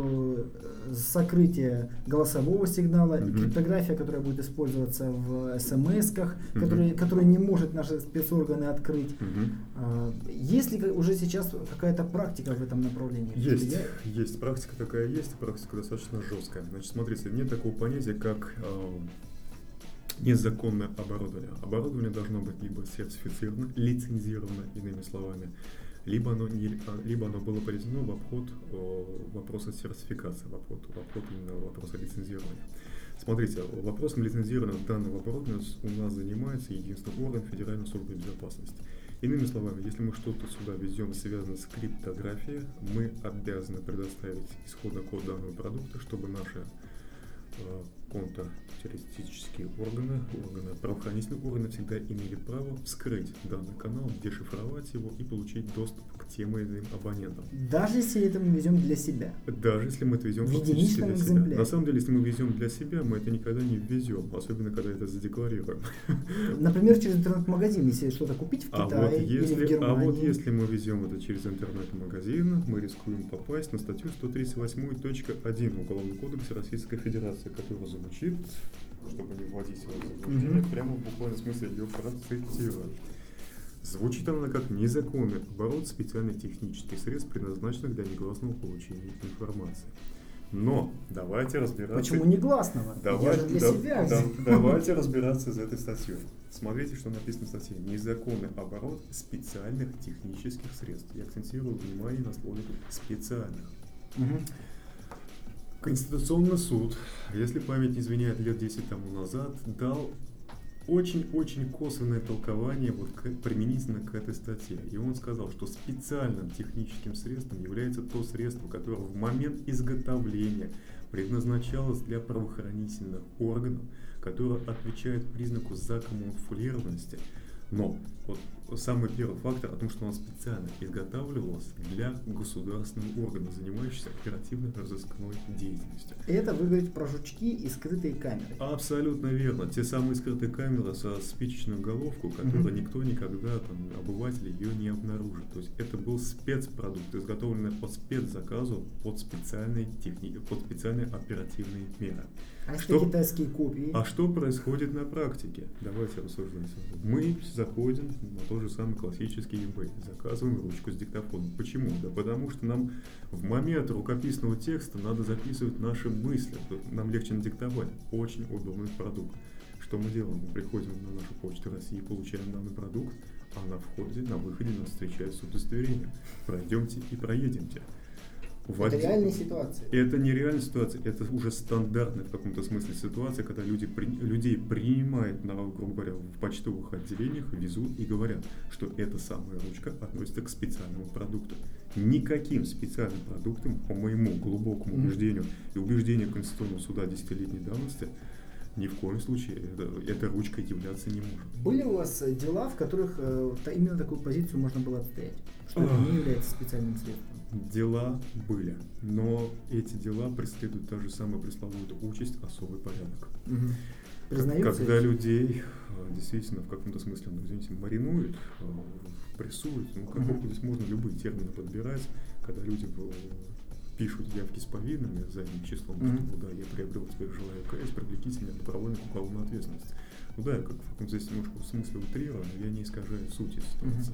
[SPEAKER 1] э, сокрытия голосового сигнала, uh-huh. криптография, которая будет использоваться в смс-ках, uh-huh. которые, которые не может наши спецорганы открыть. Uh-huh. Э, есть ли уже сейчас какая-то практика в этом направлении?
[SPEAKER 2] Есть, Я... есть. Практика такая есть, практика достаточно жесткая. Значит, смотрите, нет такого понятия, как э, незаконное оборудование. Оборудование должно быть либо сертифицировано, лицензировано, иными словами, либо оно, не, либо оно было проведено в обход вопроса сертификации, в обход, в обход именно вопроса лицензирования. Смотрите, вопросом лицензирования данного оборудования у нас занимается единственный орган Федеральной службы безопасности. Иными словами, если мы что-то сюда везем, связанное с криптографией, мы обязаны предоставить исходный код данного продукта, чтобы наши э, контртеррористические органы, органы, правоохранительные органы всегда имели право вскрыть данный канал, дешифровать его и получить доступ к тем или иным абонентам.
[SPEAKER 1] Даже если это мы везем для себя.
[SPEAKER 2] Даже если мы это везем
[SPEAKER 1] В единичном
[SPEAKER 2] для себя.
[SPEAKER 1] экземпляре.
[SPEAKER 2] На самом деле, если мы везем для себя, мы это никогда не ввезем, особенно когда это задекларируем.
[SPEAKER 1] Например, через интернет-магазин, если что-то купить в
[SPEAKER 2] А
[SPEAKER 1] Китае
[SPEAKER 2] вот,
[SPEAKER 1] или в
[SPEAKER 2] если, а
[SPEAKER 1] Германии.
[SPEAKER 2] вот если мы везем это через интернет-магазин, мы рискуем попасть на статью 138.1 Уголовного кодекса Российской Федерации, которая звучит, чтобы не вводить его в заблуждение,
[SPEAKER 1] Мгм.
[SPEAKER 2] прямо в буквальном смысле ее процитирую. Звучит она как незаконный оборот специальных технических средств, предназначенных для негласного получения информации. Но давайте разбираться.
[SPEAKER 1] Почему негласного?
[SPEAKER 2] Давай-
[SPEAKER 1] Я же для
[SPEAKER 2] да-
[SPEAKER 1] себя.
[SPEAKER 2] да- давайте разбираться с этой статьей. Смотрите, что написано в статье. Незаконный оборот специальных технических средств. Я акцентирую внимание на слове специальных.
[SPEAKER 1] Мгм.
[SPEAKER 2] Конституционный суд, если память не изменяет, лет 10 тому назад, дал очень-очень косвенное толкование вот к- применительно к этой статье. И он сказал, что специальным техническим средством является то средство, которое в момент изготовления предназначалось для правоохранительных органов, которое отвечает признаку закамуфлированности. Но вот самый первый фактор о том, что оно специально изготавливалось для государственного органа, занимающегося оперативно-розыскной деятельностью.
[SPEAKER 1] Это вы говорите про жучки и скрытые камеры.
[SPEAKER 2] Абсолютно верно. Те самые скрытые камеры со спичечную головку, которую
[SPEAKER 1] Мгм.
[SPEAKER 2] никто никогда, там, обыватель ее не обнаружит. То есть это был спецпродукт, изготовленный по спецзаказу под специальные, техни... под специальные оперативные меры.
[SPEAKER 1] А
[SPEAKER 2] Что-
[SPEAKER 1] китайские копии?
[SPEAKER 2] А что происходит на практике? Давайте рассуждать. Мы заходим на тот же самый классический eBay, заказываем ручку с диктофоном. Почему? Да потому что нам в момент рукописного текста надо записывать наши мысли, нам легче надиктовать. Очень удобный продукт. Что мы делаем? Мы приходим на нашу почту России, получаем данный продукт, а на входе, на выходе нас встречает с удостоверением. Пройдемте и проедемте. В
[SPEAKER 1] Это
[SPEAKER 2] отде-
[SPEAKER 1] реальные ситуации.
[SPEAKER 2] это не реальная ситуация, это уже стандартная в каком-то смысле ситуация, когда люди, при- людей принимают, на, грубо говоря, в почтовых отделениях, везут и говорят, что эта самая ручка относится к специальному продукту. Никаким специальным продуктом, по моему глубокому
[SPEAKER 1] Мгм.
[SPEAKER 2] убеждению и убеждению Конституционного суда десятилетней давности, ни в коем случае это, эта ручка являться не может.
[SPEAKER 1] Были у вас э, дела, в которых э, именно такую позицию можно было отстоять? Что это не является специальным средством?
[SPEAKER 2] Дела были, но эти дела преследуют та же самая пресловутая участь, особый порядок.
[SPEAKER 1] Признаются?
[SPEAKER 2] Когда
[SPEAKER 1] эти?
[SPEAKER 2] людей э, действительно в каком-то смысле, ну, извините, маринуют, э, прессуют, ну, как
[SPEAKER 1] Мгм.
[SPEAKER 2] здесь можно любые термины подбирать, когда люди пишут явки с повинными задним числом,
[SPEAKER 1] Мгм.
[SPEAKER 2] что, ну, да, я приобрел теперь желаю КС, привлеките меня добровольно к уголовной ответственности. Ну да, я как в каком-то здесь немножко в смысле утрирую, но я не искажаю сути ситуации.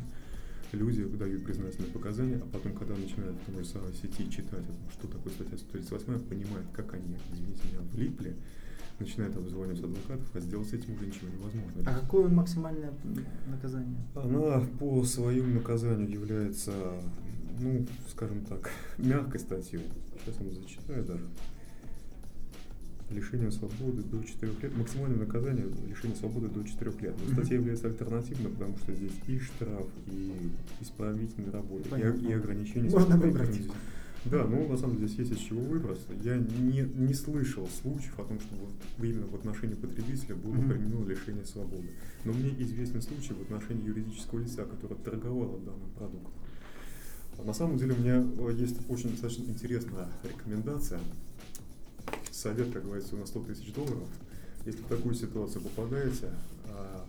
[SPEAKER 2] Люди дают признательные показания, а потом, когда начинают в той же самой сети читать, том, что такое статья 138, понимают, как они, извините меня, влипли, начинают обзванивать адвокатов, а сделать с этим уже ничего невозможно.
[SPEAKER 1] А какое максимальное наказание?
[SPEAKER 2] Она по своему наказанию является, ну, скажем так, мягкой статьей. Сейчас я вам зачитаю даже. Лишение свободы до 4 лет. Максимальное наказание лишение свободы до 4 лет. Но статья является альтернативной, потому что здесь и штраф, и исправительные работы, и,
[SPEAKER 1] Понятно.
[SPEAKER 2] и ограничения.
[SPEAKER 1] Можно выбрать.
[SPEAKER 2] Да, ну на самом деле здесь есть из чего выбрать. Я не, не слышал случаев о том, что вот именно в отношении потребителя было
[SPEAKER 1] Мгм.
[SPEAKER 2] применено лишение свободы. Но мне известен случай в отношении юридического лица, которое торговало данным продуктом. А На самом деле у меня э, есть очень достаточно интересная рекомендация. Совет, как говорится, на 100 тысяч долларов. Если в такую ситуацию попадаете, а,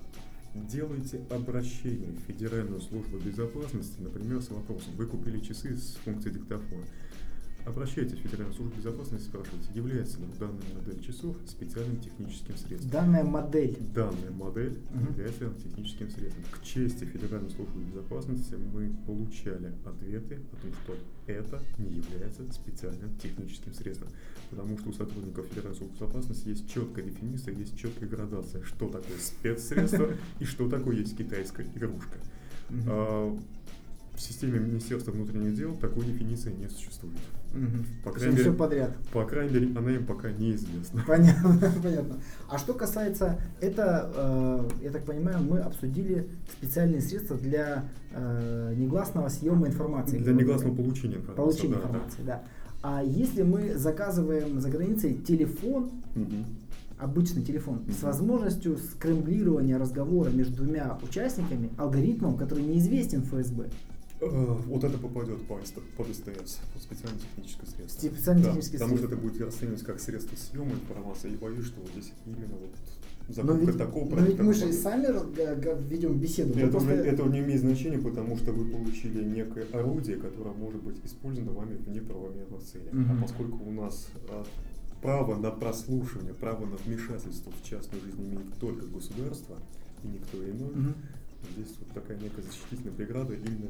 [SPEAKER 2] делайте обращение в Федеральную службу безопасности, например, с вопросом, вы купили часы с функцией диктофона. Обращайтесь в Федеральную службу безопасности и спрашивайте, является ли данная модель часов специальным техническим средством.
[SPEAKER 1] Данная модель.
[SPEAKER 2] Данная модель
[SPEAKER 1] Мгм.
[SPEAKER 2] является техническим средством. К чести Федеральной службы безопасности мы получали ответы о том, что это не является специальным техническим средством. Потому что у сотрудников Федеральной службы безопасности есть четкая дефиниция, есть четкая градация, что такое спецсредство и что такое есть китайская игрушка. В системе Министерства внутренних дел такой дефиниции не существует.
[SPEAKER 1] Мгм.
[SPEAKER 2] По крайней мере,
[SPEAKER 1] все подряд.
[SPEAKER 2] по крайней мере, она им пока неизвестна.
[SPEAKER 1] Понятно, понятно. А что касается, это, э, я так понимаю, мы обсудили специальные средства для э, негласного съема информации.
[SPEAKER 2] Для негласного получения информации.
[SPEAKER 1] Получения
[SPEAKER 2] да, да.
[SPEAKER 1] информации, да. А если мы заказываем за границей телефон,
[SPEAKER 2] Мгм.
[SPEAKER 1] обычный телефон,
[SPEAKER 2] Мгм.
[SPEAKER 1] с возможностью скремблирования разговора между двумя участниками, алгоритмом, который неизвестен ФСБ,
[SPEAKER 2] Вот это попадет по под СТС, под специальное техническое средство.
[SPEAKER 1] Специальное
[SPEAKER 2] Да,
[SPEAKER 1] техническое
[SPEAKER 2] потому что
[SPEAKER 1] средство.
[SPEAKER 2] это будет расцениваться как средство съема информации. И боюсь, что вот здесь именно вот
[SPEAKER 1] но
[SPEAKER 2] закупка
[SPEAKER 1] ведь,
[SPEAKER 2] такого
[SPEAKER 1] но ведь мы же
[SPEAKER 2] попадет.
[SPEAKER 1] сами ведем беседу.
[SPEAKER 2] Это,
[SPEAKER 1] просто-
[SPEAKER 2] уже, это не имеет значения, потому что вы получили некое орудие, которое может быть использовано вами в неправомерных целях.
[SPEAKER 1] Мгм.
[SPEAKER 2] А поскольку у нас а, право на прослушивание, право на вмешательство в частную жизнь имеет только государство и никто иной,
[SPEAKER 1] Мгм.
[SPEAKER 2] здесь вот такая некая защитительная преграда именно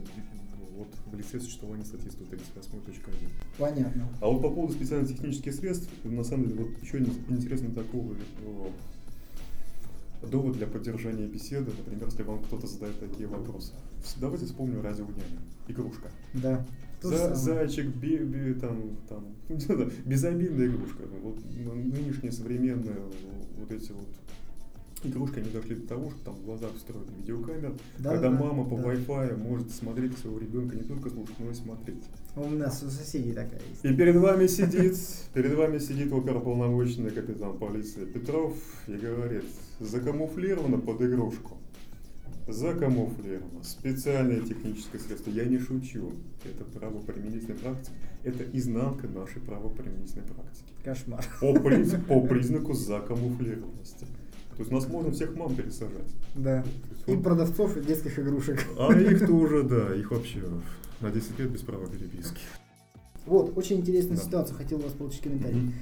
[SPEAKER 2] вот, в лице существования статьи 138.1.
[SPEAKER 1] Понятно.
[SPEAKER 2] А вот по поводу специальных технических средств, на самом деле, вот еще ин- интересно такого э, довод для поддержания беседы, например, если вам кто-то задает такие вопросы. Давайте вспомним радио няня. Игрушка.
[SPEAKER 1] Да.
[SPEAKER 2] За- зайчик, беби, там, там, что-то, безобидная игрушка. Вот н- нынешние современные вот эти вот игрушки, они дошли до того, что там в глазах встроены видеокамеры,
[SPEAKER 1] Да,
[SPEAKER 2] когда
[SPEAKER 1] да,
[SPEAKER 2] мама по
[SPEAKER 1] да.
[SPEAKER 2] Wi-Fi может смотреть своего ребенка, не только слушать, но и смотреть.
[SPEAKER 1] У нас у соседей такая есть.
[SPEAKER 2] И перед вами сидит, перед вами сидит оперуполномоченный капитан полиции Петров и говорит, закамуфлировано под игрушку. Закамуфлировано. Специальное техническое средство. Я не шучу. Это правоприменительная практика. Это изнанка нашей правоприменительной практики.
[SPEAKER 1] Кошмар.
[SPEAKER 2] По, приз- по признаку закамуфлированности. То есть нас можно всех мам пересажать.
[SPEAKER 1] Да.
[SPEAKER 2] Есть
[SPEAKER 1] И продавцов детских игрушек.
[SPEAKER 2] А их тоже, да, их вообще на 10 лет без права переписки.
[SPEAKER 1] Вот, очень интересную
[SPEAKER 2] Да.
[SPEAKER 1] ситуацию, хотел у вас получить комментарий.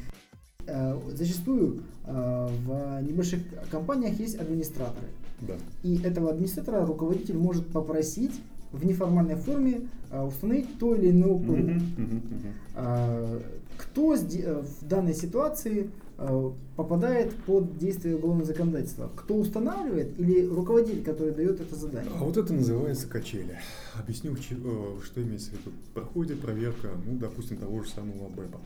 [SPEAKER 1] Э, Зачастую э, в небольших компаниях есть администраторы.
[SPEAKER 2] Да.
[SPEAKER 1] И этого администратора руководитель может попросить в неформальной форме э, установить то или иное
[SPEAKER 2] мгм, мгм.
[SPEAKER 1] А, Кто в данной ситуации попадает под действие уголовного законодательства? Кто устанавливает или руководитель, который дает это задание?
[SPEAKER 2] А вот это называется качели. Объясню, э, что имеется в виду. Проходит проверка, ну, допустим, того же самого БЭПа.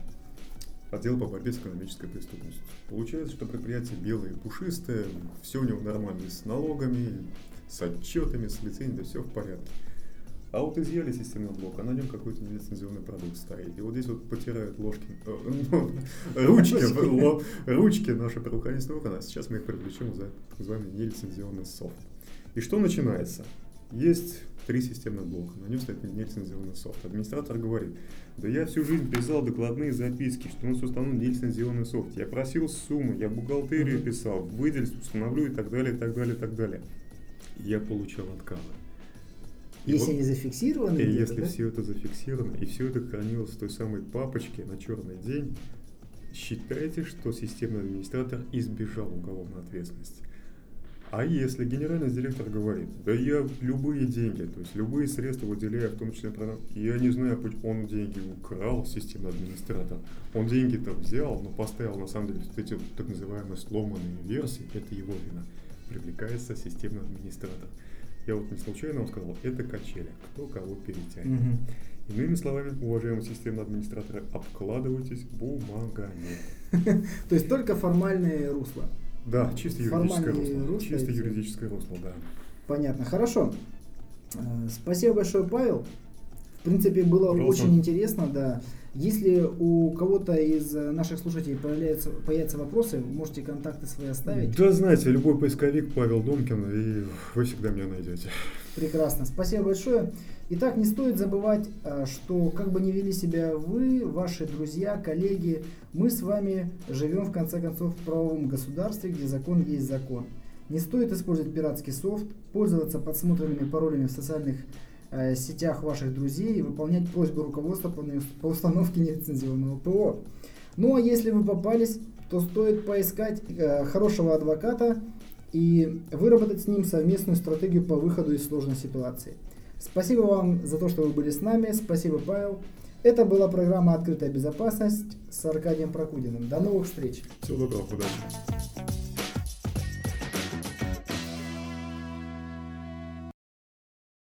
[SPEAKER 2] Отдел по борьбе с экономической преступностью. Получается, что предприятие белое и пушистое, все у него нормально с налогами, с отчетами, с лицензией, все в порядке. А вот изъяли системный блок, а на нем какой-то нелицензионный продукт стоит. И вот здесь вот потирают ложки, э, ну, ручки, ручки наши правоохранительные органы, а сейчас мы их привлечем за так называемый нелицензионный софт. И что начинается? Есть три системных блока, на нем стоит нелицензионный софт. Администратор говорит, да я всю жизнь писал докладные записки, что у нас установлен нелицензионный софт. Я просил суммы, я бухгалтерию писал, выделить, установлю и так далее, и так далее, и так далее. Я получал отказы.
[SPEAKER 1] Если
[SPEAKER 2] вот-
[SPEAKER 1] они зафиксированы,
[SPEAKER 2] и если
[SPEAKER 1] да?
[SPEAKER 2] все это зафиксировано, и все это хранилось в той самой папочке на черный день, считайте, что системный администратор избежал уголовной ответственности. А если генеральный директор говорит, да я любые деньги, то есть любые средства выделяю, в том числе, я не знаю, он деньги украл, системный администратор, он деньги-то взял, но поставил на самом деле вот эти так называемые сломанные версии, это его вина. Привлекается системный администратор. Я вот не случайно вам сказал, это качели, кто кого перетянет.
[SPEAKER 1] Мгм.
[SPEAKER 2] Иными словами, уважаемые системные администраторы, обкладывайтесь бумагами.
[SPEAKER 1] То есть только формальные русла.
[SPEAKER 2] Да, чисто юридическое русло. Чисто юридическое русло, да.
[SPEAKER 1] Понятно, хорошо. Э, Спасибо большое, Павел. В принципе, было очень интересно, да. Если у кого-то из э, наших слушателей появляются, появятся вопросы, можете контакты свои оставить.
[SPEAKER 2] Да, знаете, любой поисковик Павел Домкин, и вы всегда меня найдете.
[SPEAKER 1] Прекрасно, спасибо большое. Итак, не стоит забывать, э, что как бы ни вели себя вы, ваши друзья, коллеги, мы с вами живем в конце концов в правовом государстве, где закон есть закон. Не стоит использовать пиратский софт, пользоваться подсмотренными паролями в социальных сетях ваших друзей и выполнять просьбы руководства по установке нелицензионного ПО. Ну а если вы попались, то стоит поискать э, хорошего адвоката и выработать с ним совместную стратегию по выходу из сложной ситуации. Спасибо вам за то, что вы были с нами. Спасибо, Павел. Это была программа «Открытая безопасность» с Аркадием Прокудиным. До новых встреч!
[SPEAKER 2] Всего доброго, удачи.